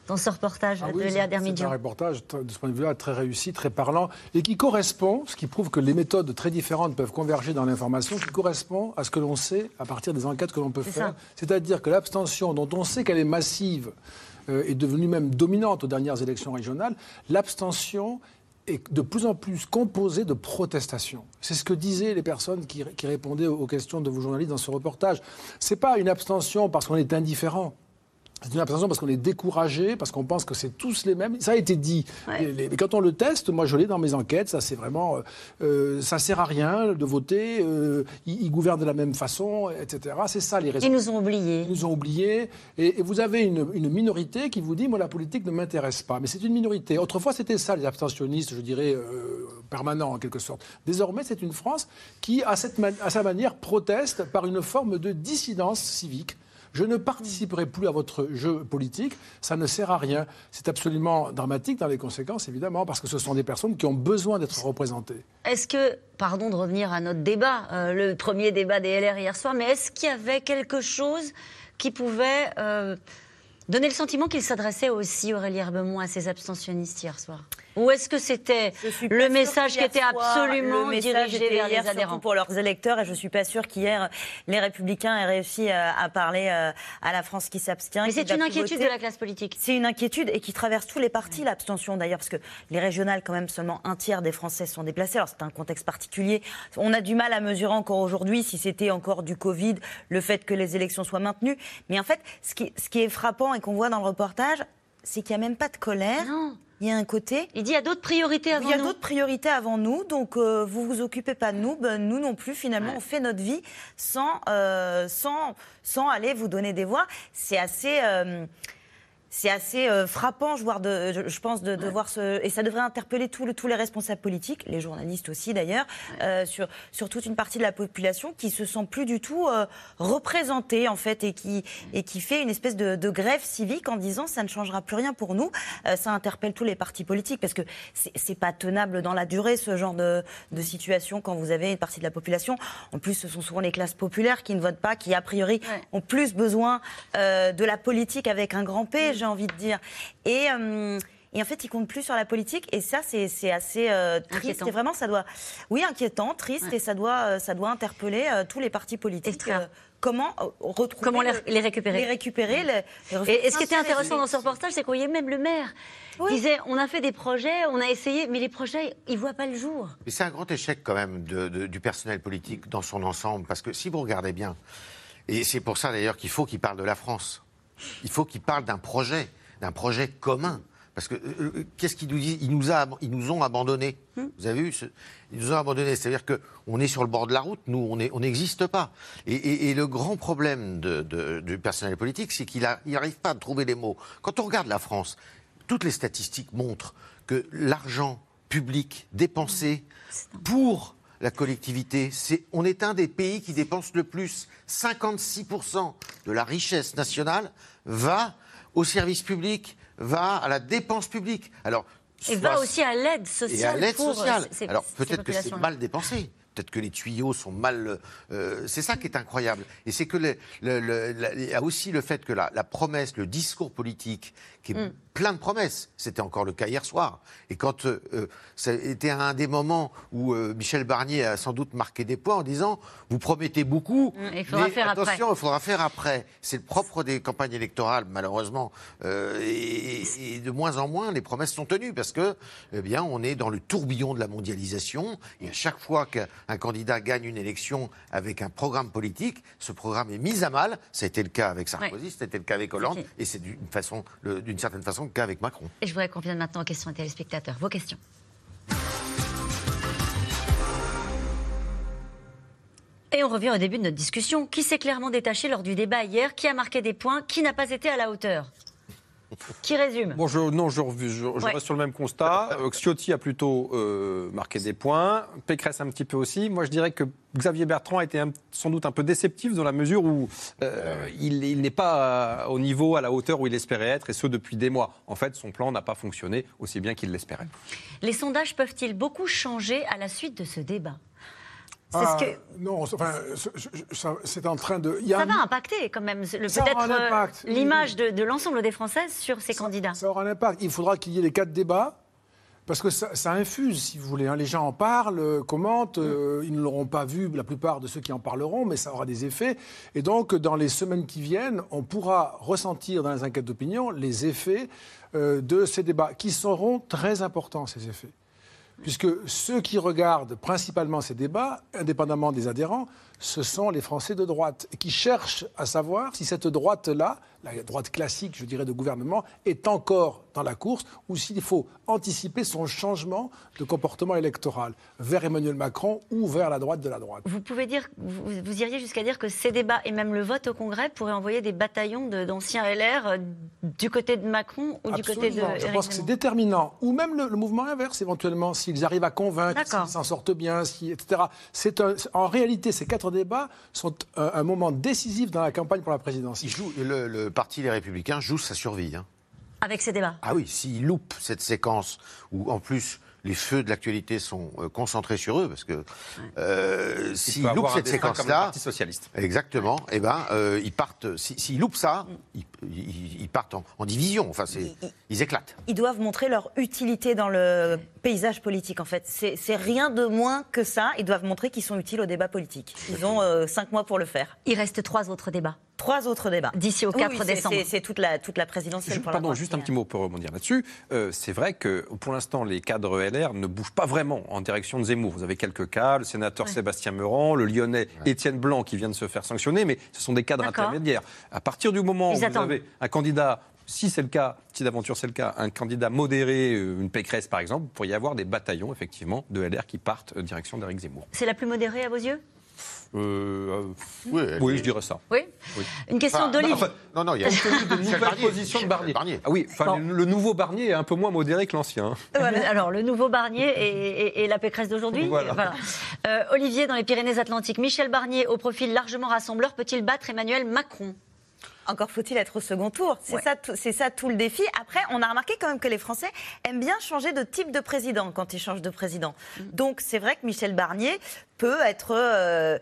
dans ce reportage
Ah
de Léa
c'est- un reportage de ce point de vue-là très réussi, très parlant, et qui correspond, ce qui prouve que les méthodes très différentes peuvent converger dans l'information, qui correspond à ce que l'on sait à partir des enquêtes que l'on peut faire. C'est-à-dire que l'abstention, dont on sait qu'elle est massive, euh, est devenue même dominante aux dernières élections régionales, l'abstention est de plus en plus composée de protestations. C'est ce que disaient les personnes qui, qui répondaient aux questions de vos journalistes dans ce reportage. C'est pas une abstention parce qu'on est indifférent. C'est une abstention parce qu'on est découragé, parce qu'on pense que c'est tous les mêmes. Ça a été dit. Mais quand on le teste, moi je l'ai dans mes enquêtes, ça c'est vraiment, euh, euh, ça sert à rien de voter. euh, ils, ils gouvernent de la même façon, etc. C'est ça les résultats.
Ils nous ont oubliés.
Ils nous ont oubliés. Et, et vous avez une, une minorité qui vous dit, moi la politique ne m'intéresse pas. Mais c'est une minorité. Autrefois c'était ça, les abstentionnistes, je dirais euh, permanents en quelque sorte. Désormais c'est une France qui, à, cette à sa manière, proteste par une forme de dissidence civique. Je ne participerai plus à votre jeu politique, ça ne sert à rien. C'est absolument dramatique dans les conséquences, évidemment, parce que ce sont des personnes qui ont besoin d'être représentées.
Est-ce que, pardon de revenir à notre débat, euh, le premier débat des LR hier soir, mais est-ce qu'il y avait quelque chose qui pouvait euh, donner le sentiment qu'il s'adressait aussi, Aurélie Herbemont, à ces abstentionnistes hier soir? Ou est-ce que c'était le message qui était
soir,
absolument
le
dirigé vers les adhérents
surtout pour leurs électeurs et je suis pas sûre qu'hier les Républicains aient réussi euh, à parler euh, à la France qui s'abstient.
Mais c'est une inquiétude
voter.
de la classe politique.
C'est une inquiétude et qui traverse tous les partis, l'abstention d'ailleurs, parce que les régionales, quand même, seulement un tiers des Français sont déplacés. Alors c'est un contexte particulier. On a du mal à mesurer encore aujourd'hui si c'était encore du Covid, le fait que les élections soient maintenues. Mais en fait, ce qui, ce qui est frappant et qu'on voit dans le reportage, c'est qu'il n'y a même pas de colère. Il y a un côté.
Il dit il y a d'autres priorités avant nous.
Il y a d'autres priorités avant nous, donc euh, vous vous occupez pas de nous, ben, nous non plus. Finalement, on fait notre vie sans, euh, sans, sans aller vous donner des voix. C'est assez. euh, c'est assez euh, frappant, je, de, je, je pense, de, de voir ce. Et ça devrait interpeller tous le- tous les responsables politiques, les journalistes aussi d'ailleurs, euh, sur, sur toute une partie de la population qui se sent plus du tout euh, représentée, en fait, et qui, et qui fait une espèce de, de grève civique en disant ça ne changera plus rien pour nous. Ça interpelle tous les partis politiques parce que c'est pas tenable dans la durée, ce genre de, de situation, quand vous avez une partie de la population. En plus, ce sont souvent les classes populaires qui ne votent pas, qui a priori ont plus besoin de la politique avec un grand P, j'ai envie de dire. Et. euh, et en fait, ils comptent plus sur la politique, et ça, c'est assez euh, triste.
Inquiétant.
Et vraiment, ça doit, oui, inquiétant, triste, et ça doit, euh, ça doit interpeller euh, tous les partis politiques. comment retrouver
Comment les,
récupérer. les- les refaire
et, et ce qui était intéressant dans ce reportage, c'est qu'on voyait même le maire. Il disait on a fait des projets, on a essayé, mais les projets, ils ne voient pas le jour.
Mais c'est un grand échec quand même de- de- du personnel politique dans son ensemble, parce que si vous regardez bien, et c'est pour ça d'ailleurs qu'il faut qu'il parle de la France, il faut qu'il parle d'un projet, d'un projet commun. Parce que euh, euh, qu'est-ce qu'ils nous disent ils nous, a- ils nous ont abandonnés. Vous avez vu ce- Ils nous ont abandonnés. C'est-à-dire qu'on est sur le bord de la route, nous, on n'existe pas. Et, et- et le grand problème de- de- du personnel politique, c'est qu'il n'arrive pas à trouver les mots. Quand on regarde la France, toutes les statistiques montrent que l'argent public dépensé pour la collectivité, on est un des pays qui dépense le plus. 56% de la richesse nationale va au service public, va à la dépense publique. Alors,
Et va aussi à l'aide sociale.
et à l'aide
euh,
sociale.
ces-
Alors peut-être que c'est mal dépensé. Peut-être que les tuyaux sont mal. euh, c'est ça qui est incroyable. Et c'est que il y a aussi le fait que la, la promesse, le discours politique, qui est
Mm.
Plein de promesses. C'était encore le cas hier soir. Et quand euh, euh, ça était un des moments où euh, Michel Barnier a sans doute marqué des points en disant vous promettez beaucoup,
Mm, il faudra
mais
faire après.
attention, il faudra faire après. C'est le propre des campagnes électorales, malheureusement. Euh, et, et de moins en moins, les promesses sont tenues parce que, eh bien, on est dans le tourbillon de la mondialisation. Et à chaque fois qu'un candidat gagne une élection avec un programme politique, ce programme est mis à mal. Ça a été le cas avec Sarkozy, ça a été le cas avec Hollande, et c'est d'une façon, le- d'une certaine façon, le cas avec Macron.
Et je voudrais qu'on vienne maintenant aux questions des téléspectateurs. Vos questions. Et on revient au début de notre discussion. Qui s'est clairement détaché lors du débat hier? Qui a marqué des points? Qui n'a pas été à la hauteur? Qui résume?
Bon, je, non, je, je- je
Ouais.
reste sur le même constat. Euh, Ciotti a plutôt euh, marqué des points, Pécresse un petit peu aussi. Moi, je dirais que Xavier Bertrand a été un- sans doute un peu déceptif dans la mesure où euh, il, il n'est pas euh, au niveau, à la hauteur où il espérait être, et ce depuis des mois. En fait, son plan n'a pas fonctionné aussi bien qu'il l'espérait.
Les sondages peuvent-ils beaucoup changer à la suite de ce débat?
Ah,
ce que...
Non, enfin, c'est en train de. il y a
Ça
un-
va impacter quand même peut-être euh, l'image de, de l'ensemble des Françaises sur ces candidats.
Ça aura un impact. Il faudra qu'il y ait les quatre débats. Parce que ça, ça infuse, si vous voulez. hein. Les gens en parlent, euh, commentent. euh, ils ne l'auront pas vu, la plupart de ceux qui en parleront, mais ça aura des effets. Et donc, dans les semaines qui viennent, on pourra ressentir dans les enquêtes d'opinion les effets euh, de ces débats, qui seront très importants, ces effets. Puisque ceux qui regardent principalement ces débats, indépendamment des adhérents, ce sont les Français de droite, qui cherchent à savoir si cette droite-là, la droite classique, je dirais, de gouvernement, est encore dans la course, ou s'il faut anticiper son changement de comportement électoral vers Emmanuel Macron ou vers la droite de la droite.
Vous pouvez dire, vous, vous iriez jusqu'à dire que ces débats et même le vote au Congrès pourraient envoyer des bataillons de- d'anciens LR euh, du côté de Macron ou du côté de.
Je pense que c'est déterminant. Ou même le, le mouvement inverse, éventuellement, s'ils arrivent à convaincre, s'ils s'en sortent bien, si- etc. C'est en réalité, ces quatre débats sont un, un moment décisif dans la campagne pour la présidence.
Il joue, le, le parti Les Républicains joue sa survie. hein.
Avec ces débats.
Ah oui, s'ils loupent cette séquence où en plus les feux de l'actualité sont euh, concentrés sur eux, parce que euh, s'ils loupent cette séquence-là,
Parti socialiste.
exactement, eh ben euh, ils partent. si- S'ils loupent ça, ils, ils- ils partent en, en division. Enfin, c'est, ils éclatent.
Ils doivent montrer leur utilité dans le paysage politique, en fait. C'est rien de moins que ça. Ils doivent montrer qu'ils sont utiles au débat politique. Ils ont euh, cinq mois pour le faire.
Il reste trois autres débats.
Trois autres débats.
D'ici au
Oui,
4
oui, c'est-
décembre.
c'est- toute la, toute la présidentielle.
Je-
pour
pardon, juste un petit mot pour rebondir là-dessus. Euh, c'est vrai que pour l'instant, les cadres LR ne bougent pas vraiment en direction de Zemmour. Vous avez quelques cas, le sénateur Sébastien Meurant, le lyonnais Étienne Blanc qui vient de se faire sanctionner, mais ce sont des cadres intermédiaires. À partir du moment
Ils
où vous
attendent.
avez un candidat si c'est le cas, si d'aventure c'est le cas, un candidat modéré, euh, une Pécresse par exemple, il pourrait y avoir des bataillons effectivement de LR qui partent euh, direction d'Éric Zemmour.
C'est la plus modérée à vos yeux?
Euh, euh, oui, je dirais ça.
Oui? Une question
Enfin,
d'Olivier.
enfin,
Non, non, il y a
nouvelles
Barnier.
positions de Barnier.
Barnier.
Ah oui, enfin,
Bon.
le, le nouveau Barnier est un peu moins modéré que l'ancien.
Voilà, Alors, le nouveau Barnier et, et- et la Pécresse d'aujourd'hui.
Voilà.
Euh, Olivier, dans les Pyrénées-Atlantiques, Michel Barnier, au profil largement rassembleur, peut-il battre Emmanuel Macron?
Encore faut-il être au second tour. C'est
Ouais.
ça, tout- c'est ça tout le défi. Après, on a remarqué quand même que les Français aiment bien changer de type de président quand ils changent de président. Donc c'est vrai que Michel Barnier peut être euh,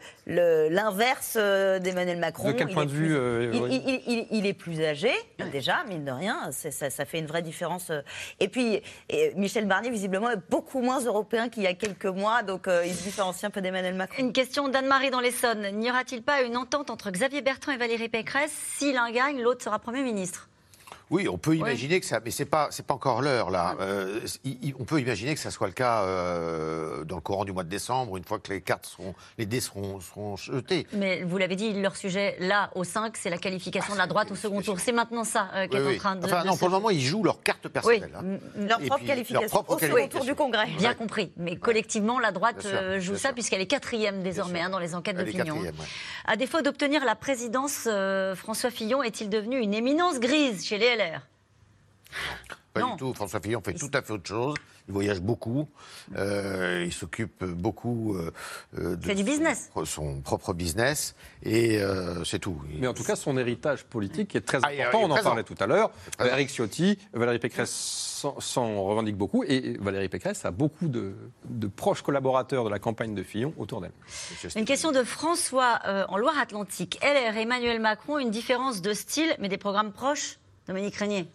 l'inverse euh, d'Emmanuel Macron.
De quel point de
plus-
vue, euh,
il,
oui.
il- il- il est plus âgé déjà, mine de rien. Ça, ça fait une vraie différence. Et puis et Michel Barnier visiblement est beaucoup moins européen qu'il y a quelques mois, donc euh, il se différencie un peu d'Emmanuel Macron.
Une question d'Anne-Marie dans l'Essonne. N'y aura-t-il pas une entente entre Xavier Bertrand et Valérie Pécresse? Si l'un gagne, l'autre sera Premier ministre
Oui, on peut imaginer que ça, mais c'est pas, c'est pas encore l'heure là. Euh, on peut imaginer que ça soit le cas euh, dans le courant du mois de décembre, une fois que les cartes seront, les dés seront, seront jetés.
Mais vous l'avez dit, leur sujet, là, au 5, c'est la qualification de la droite au second tour. C'est maintenant ça euh, qui est
oui.
en train de.
Enfin,
de
non,
se
pour le moment, ils jouent leur carte personnelle. hein.
Leur propre
puis,
qualification
leur propre
au second tour du Congrès.
Bien compris. Mais collectivement, la droite
sûr,
euh, joue ça puisqu'elle est quatrième désormais hein, dans les enquêtes d'opinion.
quatrième, ouais.
À défaut d'obtenir la présidence, François Fillon est-il devenu une éminence grise chez les LR
Pas
Non.
du tout. François Fillon fait tout à fait autre chose. Il voyage beaucoup. Euh, il s'occupe beaucoup euh, euh, de
fait du business.
son, son propre business. Et euh, c'est tout.
Mais en tout cas, son héritage politique est très
Ah,
important.
est
On en parlait tout à l'heure. Eric Ciotti, Valérie Pécresse s'en- revendique beaucoup. Et Valérie Pécresse a beaucoup de, de proches collaborateurs de la campagne de Fillon autour d'elle.
Une question de François euh, en Loire-Atlantique. LR et Emmanuel Macron, une différence de style, mais des programmes proches? Dominique Régnier.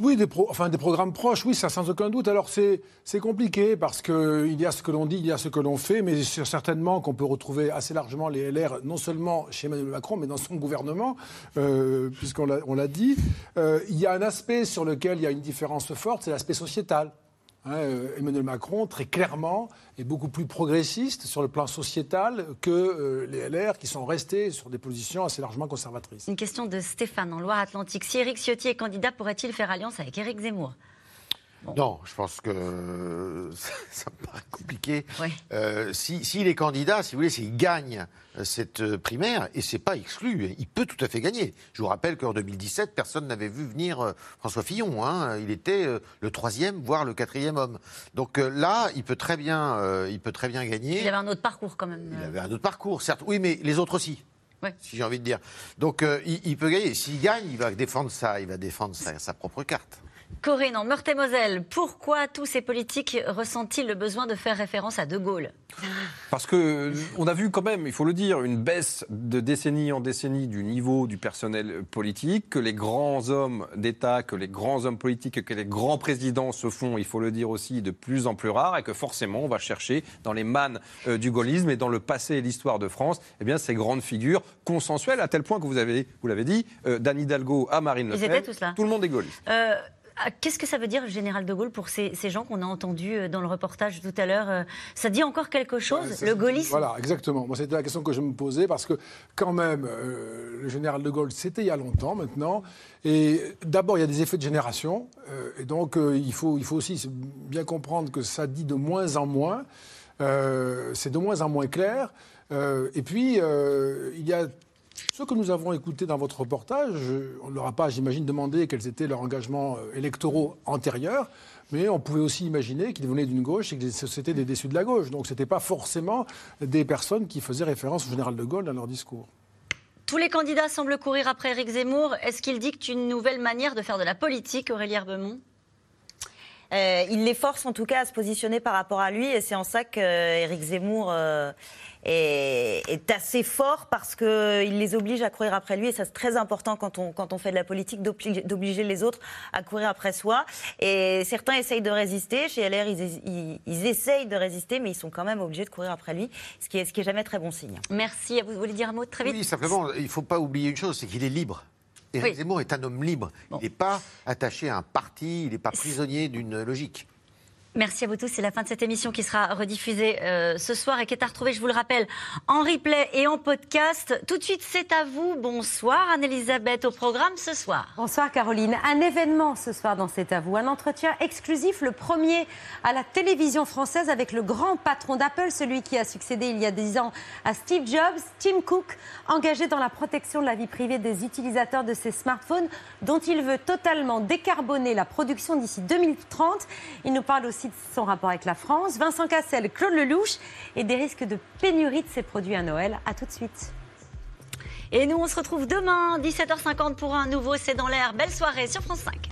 Oui, des, enfin, des programmes proches, oui, ça sans aucun doute. Alors c'est compliqué parce qu'il y a ce que l'on dit, il y a ce que l'on fait, mais c'est certainement qu'on peut retrouver assez largement les LR, non seulement chez Emmanuel Macron, mais dans son gouvernement, euh, puisqu'on l'a on l'a dit. Euh, il y a un aspect sur lequel il y a une différence forte, c'est l'aspect sociétal. Hein, euh, Emmanuel Macron, très clairement, est beaucoup plus progressiste sur le plan sociétal que euh, les LR qui sont restés sur des positions assez largement conservatrices.
Une question de Stéphane en Loire-Atlantique. Si Éric Ciotti est candidat, pourrait-il faire alliance avec Éric Zemmour?
Non, je pense que euh, ça, me paraît compliqué. Euh, si- S'il est candidat, si vous voulez, s'il gagne euh, cette primaire, et c'est pas exclu, il peut tout à fait gagner. Je vous rappelle qu'en 2017, personne n'avait vu venir François Fillon. hein. Il était le troisième, voire le quatrième homme. Donc là, il peut très bien, il peut très bien gagner.
Il avait un autre parcours quand même.
Il avait un autre parcours, certes. Oui, mais les autres aussi.
Ouais.
Si j'ai envie de dire. Donc, euh, il, il peut gagner. S'il gagne, il va défendre ça, il va défendre sa, sa propre carte.
Corinne en Meurthe-et-Moselle. Pourquoi tous ces politiques ressentent-ils le besoin de faire référence à De Gaulle?
Parce que on a vu quand même, il faut le dire, une baisse de décennie en décennie du niveau du personnel politique, que les grands hommes d'État, que les grands hommes politiques, que les grands présidents se font, il faut le dire aussi, de plus en plus rares, et que forcément on va chercher dans les mannes euh, du gaullisme et dans le passé et l'histoire de France, eh bien ces grandes figures consensuelles, à tel point que vous avez, vous l'avez dit, euh, d'Anne Hidalgo à Marine Le Pen,
étaient tous là.
tout le monde est gaulliste.
Euh, Qu'est-ce que ça veut dire, le général de Gaulle, pour ces, ces gens qu'on a entendus euh, dans le reportage tout à l'heure euh, Ça dit encore quelque chose,
Ouais, ça,
le gaullisme?
Voilà, exactement. Moi, c'était la question que je me posais parce que, quand même, euh, le général de Gaulle, c'était il y a longtemps maintenant. Et d'abord, il y a des effets de génération. euh, et donc, euh, il, faut, il faut aussi bien comprendre que ça dit de moins en moins. C'est de moins en moins clair. Et puis, il y a ceux que nous avons écoutés dans votre reportage, on ne leur a pas, j'imagine, demandé quels étaient leurs engagements euh, électoraux antérieurs, mais on pouvait aussi imaginer qu'ils venaient d'une gauche et que c'était des déçus de la gauche. Donc ce n'était pas forcément des personnes qui faisaient référence au général de Gaulle dans leur discours.
Tous les candidats semblent courir après Éric Zemmour. Est-ce qu'il dicte une nouvelle manière de faire de la politique, Aurélie Herbemont?
Euh, il les force en tout cas à se positionner par rapport à lui. Et c'est en ça qu'Éric Zemmour euh, est, est assez fort parce qu'il les oblige à courir après lui. Et ça c'est très important quand on, quand on fait de la politique d'obliger les autres à courir après soi. Et certains essayent de résister, chez LR ils, ils, ils essayent de résister mais ils sont quand même obligés de courir après lui ce qui est, ce qui est jamais très bon signe.
Merci, vous voulez dire un mot très vite.
Oui, simplement, il ne faut pas oublier une chose, c'est qu'il est libre. Éric
Oui.
Zemmour est un homme libre. Il n'est pas attaché à un parti, il n'est pas prisonnier d'une logique.
Merci à vous tous. C'est la fin de cette émission qui sera rediffusée euh, ce soir et qui est à retrouver, je vous le rappelle, en replay et en podcast. Tout de suite, c'est à vous. Bonsoir, Anne-Elisabeth, au programme ce soir.
Bonsoir, Caroline. Un événement ce soir dans C'est à vous. Un entretien exclusif, le premier à la télévision française avec le grand patron d'Apple, celui qui a succédé il y a 10 ans à Steve Jobs, Tim Cook, engagé dans la protection de la vie privée des utilisateurs de ces smartphones, dont il veut totalement décarboner la production d'ici 2030. Il nous parle aussi de son rapport avec la France. Vincent Cassel, Claude Lelouch et des risques de pénurie de ces produits à Noël. A tout de suite.
Et nous, on se retrouve demain, 17h50 pour un nouveau C'est dans l'air. Belle soirée sur France 5.